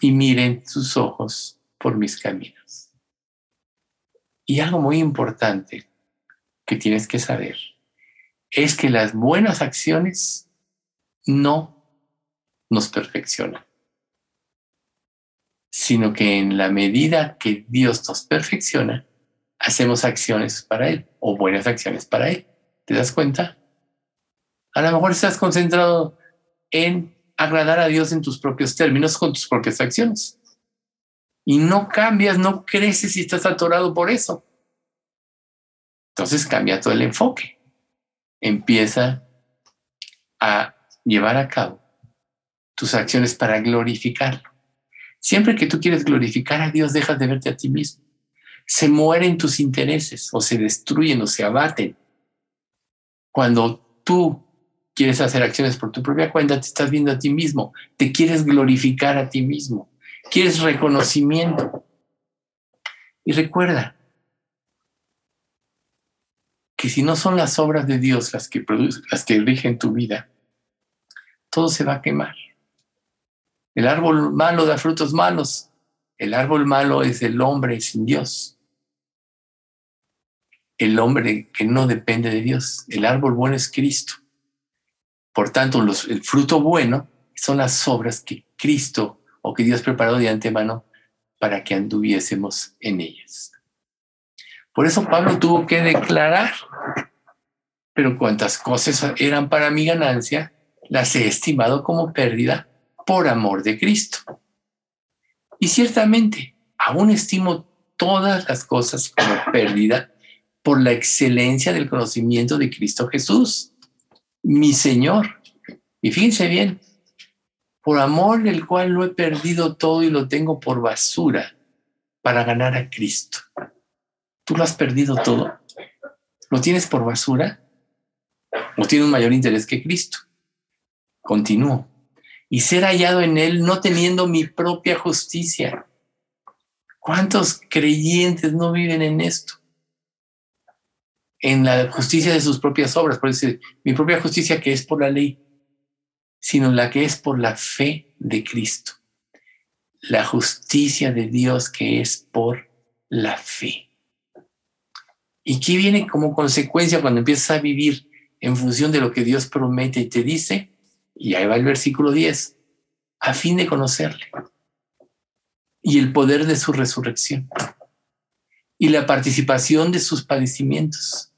y miren tus ojos por mis caminos. Y algo muy importante que tienes que saber es que las buenas acciones no nos perfeccionan, sino que en la medida que Dios nos perfecciona, hacemos acciones para Él o buenas acciones para Él. ¿Te das cuenta? A lo mejor estás concentrado en agradar a Dios en tus propios términos, con tus propias acciones. Y no cambias, no creces y estás atorado por eso. Entonces cambia todo el enfoque. Empieza a llevar a cabo tus acciones para glorificarlo. Siempre que tú quieres glorificar a Dios, dejas de verte a ti mismo. Se mueren tus intereses o se destruyen o se abaten cuando tú quieres hacer acciones por tu propia cuenta, te estás viendo a ti mismo, te quieres glorificar a ti mismo, quieres reconocimiento. Y recuerda que si no son las obras de Dios las que producen, las que rigen tu vida, todo se va a quemar. El árbol malo da frutos malos. El árbol malo es el hombre sin Dios el hombre que no depende de Dios. El árbol bueno es Cristo. Por tanto, el fruto bueno son las obras que Cristo o que Dios preparó de antemano para que anduviésemos en ellas. Por eso Pablo tuvo que declarar, pero cuantas cosas eran para mi ganancia, las he estimado como pérdida por amor de Cristo. Y ciertamente, aún estimo todas las cosas como pérdida por la excelencia del conocimiento de Cristo Jesús, mi Señor. Y fíjense bien, por amor del cual lo he perdido todo y lo tengo por basura para ganar a Cristo. ¿Tú lo has perdido todo? ¿Lo tienes por basura? ¿O tienes un mayor interés que Cristo? Continúo. Y ser hallado en Él no teniendo mi propia justicia. ¿Cuántos creyentes no viven en esto? en la justicia de sus propias obras, por decir, mi propia justicia que es por la ley, sino la que es por la fe de Cristo. La justicia de Dios que es por la fe. ¿Y qué viene como consecuencia cuando empiezas a vivir en función de lo que Dios promete y te dice? Y ahí va el versículo 10, a fin de conocerle y el poder de su resurrección y la participación de sus padecimientos,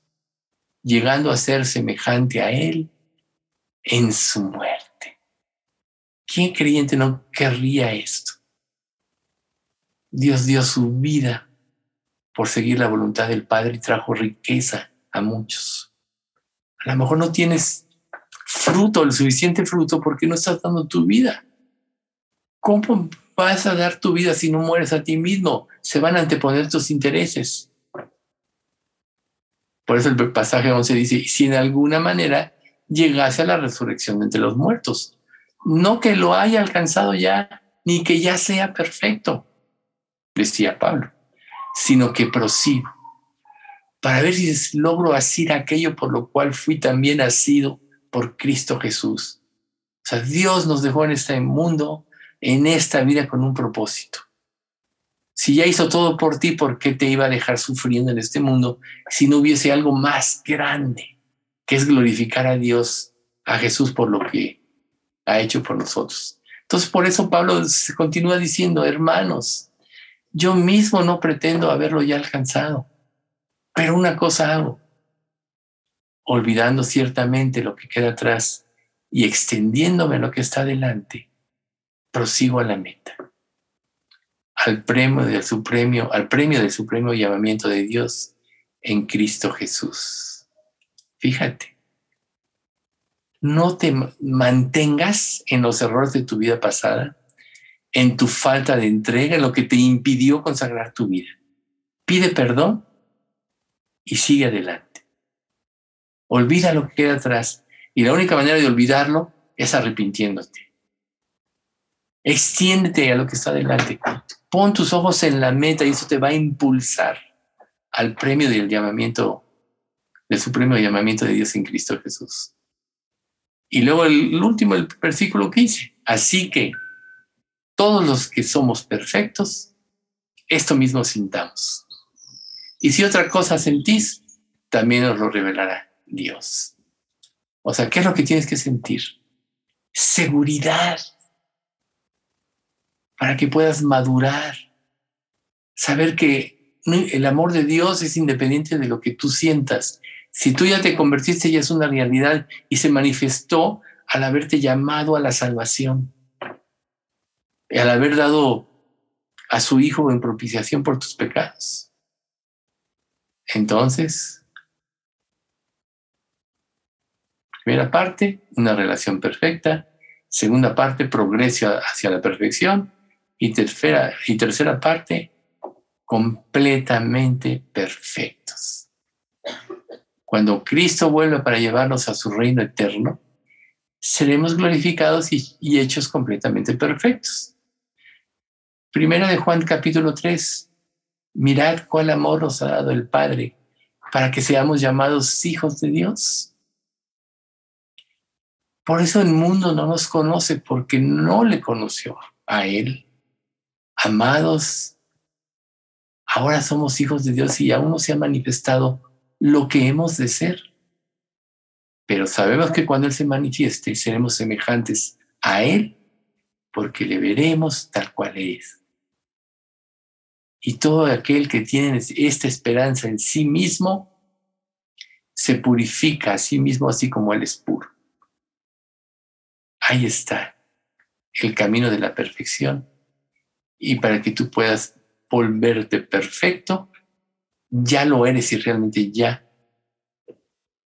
llegando a ser semejante a Él en su muerte. ¿Quién creyente no querría esto? Dios dio su vida por seguir la voluntad del Padre y trajo riqueza a muchos. A lo mejor no tienes fruto, el suficiente fruto, porque no estás dando tu vida. ¿Cómo vas a dar tu vida si no mueres a ti mismo? Se van a anteponer tus intereses. Por eso el pasaje 11 dice, si en alguna manera llegase a la resurrección entre los muertos, no que lo haya alcanzado ya, ni que ya sea perfecto, decía Pablo, sino que prosigo. para ver si logro hacer aquello por lo cual fui también nacido por Cristo Jesús. O sea, Dios nos dejó en este mundo, en esta vida con un propósito. Si ya hizo todo por ti, ¿por qué te iba a dejar sufriendo en este mundo si no hubiese algo más grande, que es glorificar a Dios, a Jesús por lo que ha hecho por nosotros? Entonces, por eso Pablo se continúa diciendo, hermanos, yo mismo no pretendo haberlo ya alcanzado, pero una cosa hago, olvidando ciertamente lo que queda atrás y extendiéndome lo que está adelante, prosigo a la meta, al premio del supremo, al premio del supremo llamamiento de Dios en Cristo Jesús. Fíjate, no te mantengas en los errores de tu vida pasada, en tu falta de entrega, en lo que te impidió consagrar tu vida. Pide perdón y sigue adelante. Olvida lo que queda atrás y la única manera de olvidarlo es arrepintiéndote. Extiéndete a lo que está delante. Pon tus ojos en la meta y eso te va a impulsar al premio del llamamiento, del supremo llamamiento de Dios en Cristo Jesús. Y luego el, último, el versículo 15. Así que todos los que somos perfectos, esto mismo sintamos. Y si otra cosa sentís, también os lo revelará Dios. O sea, ¿qué es lo que tienes que sentir? Seguridad para que puedas madurar. Saber que el amor de Dios es independiente de lo que tú sientas. Si tú ya te convertiste, ya es una realidad y se manifestó al haberte llamado a la salvación, y al haber dado a su Hijo en propiciación por tus pecados. Entonces, Primera parte, una relación perfecta. Segunda parte, progreso hacia la perfección. Y tercera, y tercera parte, completamente perfectos. Cuando Cristo vuelva para llevarnos a su reino eterno, seremos glorificados y, hechos completamente perfectos. Primera de Juan capítulo 3. Mirad cuál amor nos ha dado el Padre para que seamos llamados hijos de Dios. Por eso el mundo no nos conoce porque no le conoció a Él. Amados, ahora somos hijos de Dios y aún no se ha manifestado lo que hemos de ser. Pero sabemos que cuando Él se manifieste seremos semejantes a Él porque le veremos tal cual es. Y todo aquel que tiene esta esperanza en sí mismo se purifica a sí mismo así como Él es puro. Ahí está el camino de la perfección. Y para que tú puedas volverte perfecto, ya lo eres y realmente ya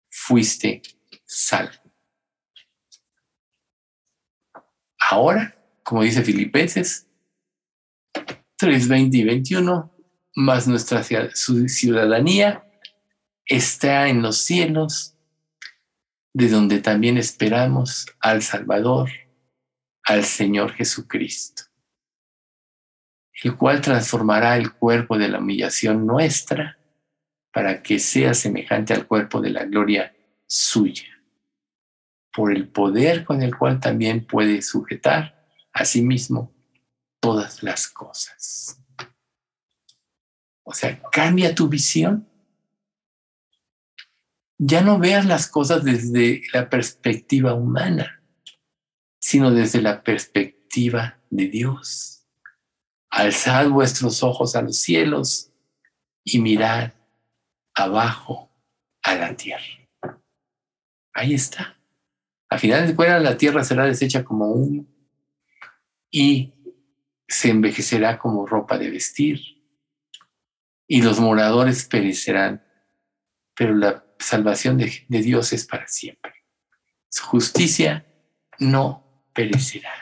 fuiste salvo. Ahora, como dice Filipenses 3, 20 y 21, más nuestra ciudadanía está en los cielos de donde también esperamos al Salvador, al Señor Jesucristo, el cual transformará el cuerpo de la humillación nuestra para que sea semejante al cuerpo de la gloria suya, por el poder con el cual también puede sujetar a sí mismo todas las cosas. O sea, cambia tu visión ya no veas las cosas desde la perspectiva humana, sino desde la perspectiva de Dios. Alzad vuestros ojos a los cielos y mirad abajo a la tierra. Ahí está. A final de cuentas, la tierra será deshecha como humo y se envejecerá como ropa de vestir y los moradores perecerán, pero la salvación de, Dios es para siempre. Su justicia no perecerá.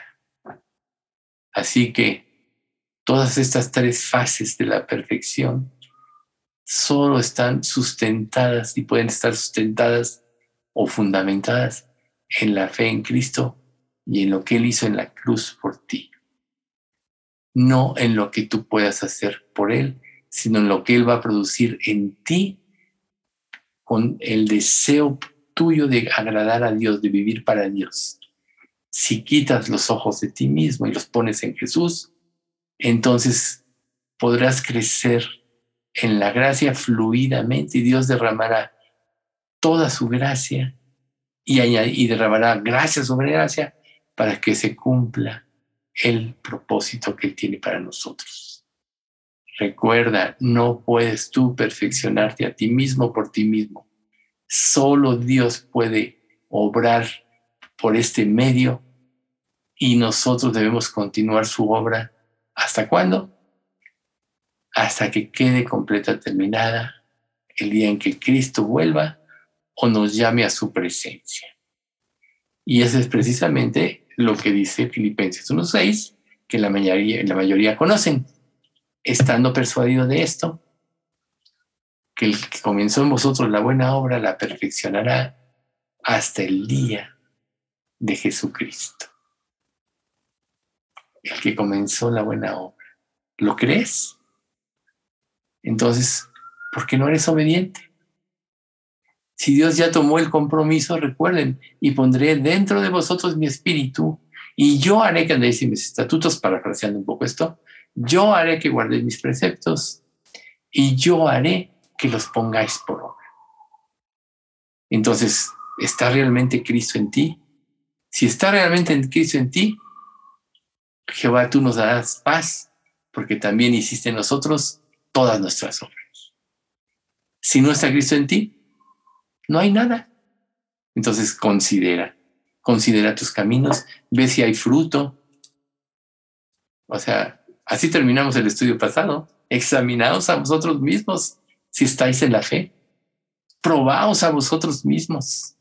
Así que todas estas tres fases de la perfección solo están sustentadas y pueden estar sustentadas o fundamentadas en la fe en Cristo y en lo que Él hizo en la cruz por ti. No en lo que tú puedas hacer por Él, sino en lo que Él va a producir en ti con el deseo tuyo de agradar a Dios, de vivir para Dios. Si quitas los ojos de ti mismo y los pones en Jesús, entonces podrás crecer en la gracia fluidamente y Dios derramará toda su gracia y, y derramará gracia sobre gracia para que se cumpla el propósito que Él tiene para nosotros. Recuerda, no puedes tú perfeccionarte a ti mismo por ti mismo. Solo Dios puede obrar por este medio y nosotros debemos continuar su obra. ¿Hasta cuándo? Hasta que quede completa, terminada, el día en que Cristo vuelva o nos llame a su presencia. Y eso es precisamente lo que dice Filipenses 1.6, que la mayoría, la mayoría conocen. Estando persuadido de esto, que el que comenzó en vosotros la buena obra la perfeccionará hasta el día de Jesucristo. El que comenzó la buena obra. ¿Lo crees? Entonces, ¿por qué no eres obediente? Si Dios ya tomó el compromiso, recuerden, y pondré dentro de vosotros mi espíritu, y yo haré que andéis en mis estatutos, parafraseando un poco esto, yo haré que guardéis mis preceptos, y yo haré que los pongáis por obra. Entonces, ¿está realmente Cristo en ti? Si está realmente en Cristo en ti, Jehová, tú nos darás paz, porque también hiciste en nosotros todas nuestras obras. Si no está Cristo en ti, no hay nada. Entonces considera, considera tus caminos, ve si hay fruto. O sea, así terminamos el estudio pasado. Examinaos a vosotros mismos si estáis en la fe. Probaos a vosotros mismos.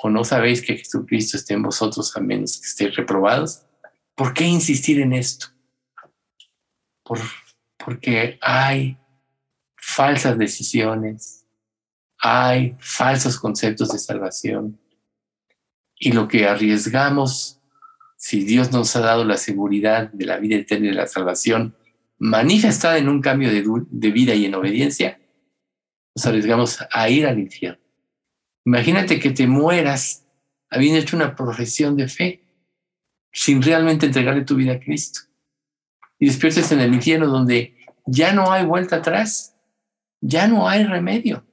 ¿O no sabéis que Jesucristo esté en vosotros a menos que estéis reprobados? ¿Por qué insistir en esto? Por, porque hay falsas decisiones, hay falsos conceptos de salvación. Y lo que arriesgamos, si Dios nos ha dado la seguridad de la vida eterna y de la salvación, manifestada en un cambio de, de vida y en obediencia, nos arriesgamos a ir al infierno. Imagínate que te mueras habiendo hecho una profesión de fe sin realmente entregarle tu vida a Cristo. Y despiertes en el infierno donde ya no hay vuelta atrás, ya no hay remedio.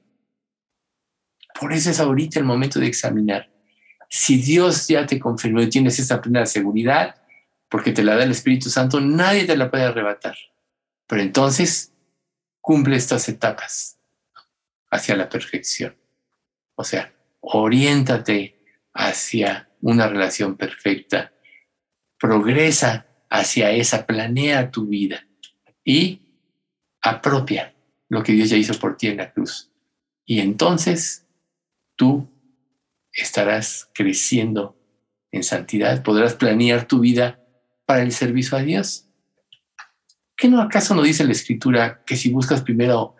Por eso es ahorita el momento de examinar. Si Dios ya te confirmó y tienes esa plena seguridad, porque te la da el Espíritu Santo, nadie te la puede arrebatar. Pero entonces cumple estas etapas hacia la perfección. O sea, oriéntate hacia una relación perfecta, progresa hacia esa, planea tu vida y apropia lo que Dios ya hizo por ti en la cruz. Y entonces tú estarás creciendo en santidad, podrás planear tu vida para el servicio a Dios ¿Qué no acaso no dice la escritura que si buscas primero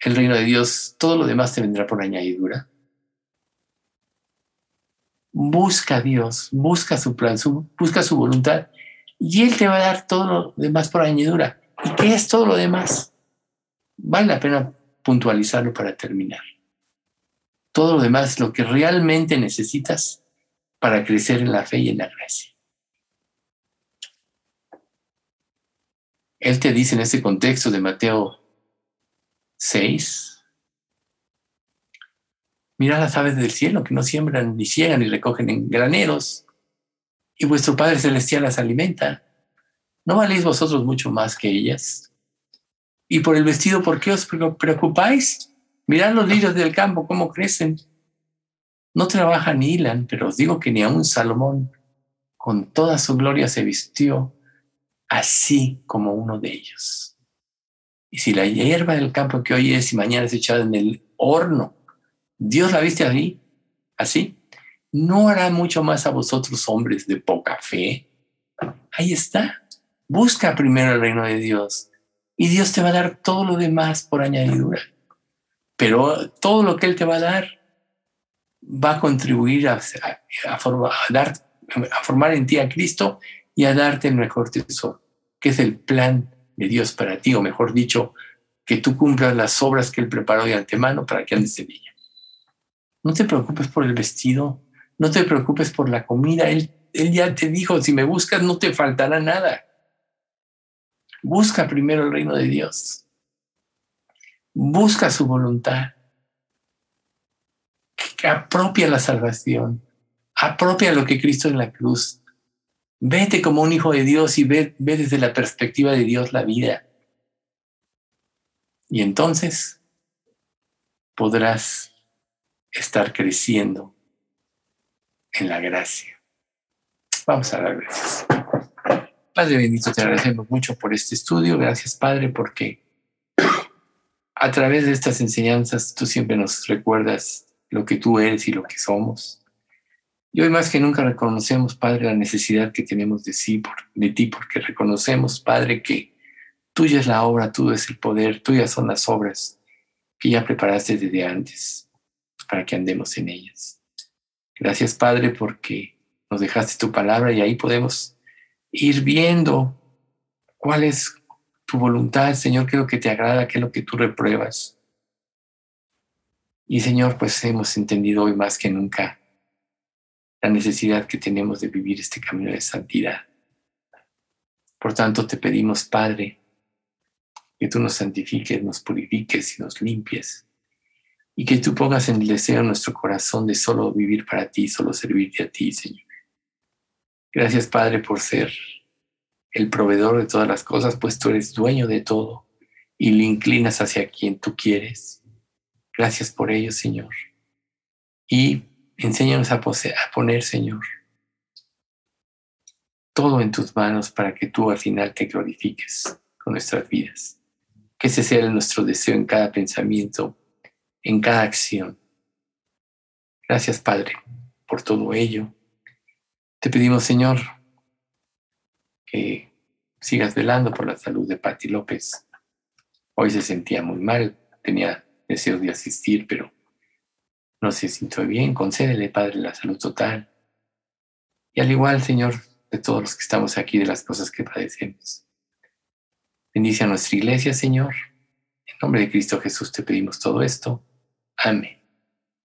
el reino de Dios, todo lo demás te vendrá por añadidura? Busca a Dios, busca su plan, busca su voluntad y Él te va a dar todo lo demás por añadidura. ¿Y qué es todo lo demás? Vale la pena puntualizarlo para terminar. Todo lo demás es lo que realmente necesitas para crecer en la fe y en la gracia. Él te dice en ese contexto de Mateo 6, mira las aves del cielo que no siembran ni ciegan ni recogen en graneros, y vuestro Padre Celestial las alimenta. ¿No valéis vosotros mucho más que ellas? Y por el vestido, ¿por qué os preocupáis? Mirad los lirios del campo, cómo crecen. No trabajan ni hilan, pero os digo que ni aun Salomón, con toda su gloria, se vistió así como uno de ellos. Y si la hierba del campo que hoy es y mañana es echada en el horno, Dios la viste así, ¿no hará mucho más a vosotros hombres de poca fe? Ahí está. Busca primero el reino de Dios y Dios te va a dar todo lo demás por añadidura. Pero todo lo que Él te va a dar va a contribuir a, dar, a formar en ti a Cristo y a darte el mejor tesoro, que es el plan de Dios para ti, o mejor dicho, que tú cumplas las obras que Él preparó de antemano para que andes en ella. No te preocupes por el vestido, no te preocupes por la comida. Él, él ya te dijo, si me buscas no te faltará nada. Busca primero el reino de Dios. Busca su voluntad. Apropia la salvación. Apropia lo que Cristo en la cruz. Vete como un hijo de Dios y ve, ve desde la perspectiva de Dios la vida. Y entonces podrás estar creciendo en la gracia. Vamos a dar gracias. Padre bendito, te agradecemos mucho por este estudio. Gracias, Padre, porque a través de estas enseñanzas tú siempre nos recuerdas lo que tú eres y lo que somos. Y hoy más que nunca reconocemos, Padre, la necesidad que tenemos de, ti, porque reconocemos, Padre, que tuya es la obra, tú es el poder, tuyas son las obras que ya preparaste desde antes para que andemos en ellas. Gracias, Padre, porque nos dejaste tu palabra y ahí podemos ir viendo cuál es tu voluntad, Señor, qué lo que te agrada, qué es lo que tú repruebas. Y Señor, pues hemos entendido hoy más que nunca la necesidad que tenemos de vivir este camino de santidad. Por tanto, te pedimos, Padre, que tú nos santifiques, nos purifiques y nos limpies y que tú pongas en el deseo nuestro corazón de solo vivir para ti, solo servirte a ti, Señor. Gracias, Padre, por ser el proveedor de todas las cosas, pues tú eres dueño de todo y le inclinas hacia quien tú quieres. Gracias por ello, Señor. Y enséñanos a, a poner, Señor, todo en tus manos para que tú al final te glorifiques con nuestras vidas. Que ese sea nuestro deseo en cada pensamiento, en cada acción. Gracias, Padre, por todo ello. Te pedimos, Señor, sigas velando por la salud de Patti López. Hoy se sentía muy mal, tenía deseos de asistir, pero no se sintió bien. Concédele, Padre, la salud total. Y al igual, Señor, de todos los que estamos aquí, de las cosas que padecemos. Bendice a nuestra iglesia, Señor. En nombre de Cristo Jesús te pedimos todo esto. Amén.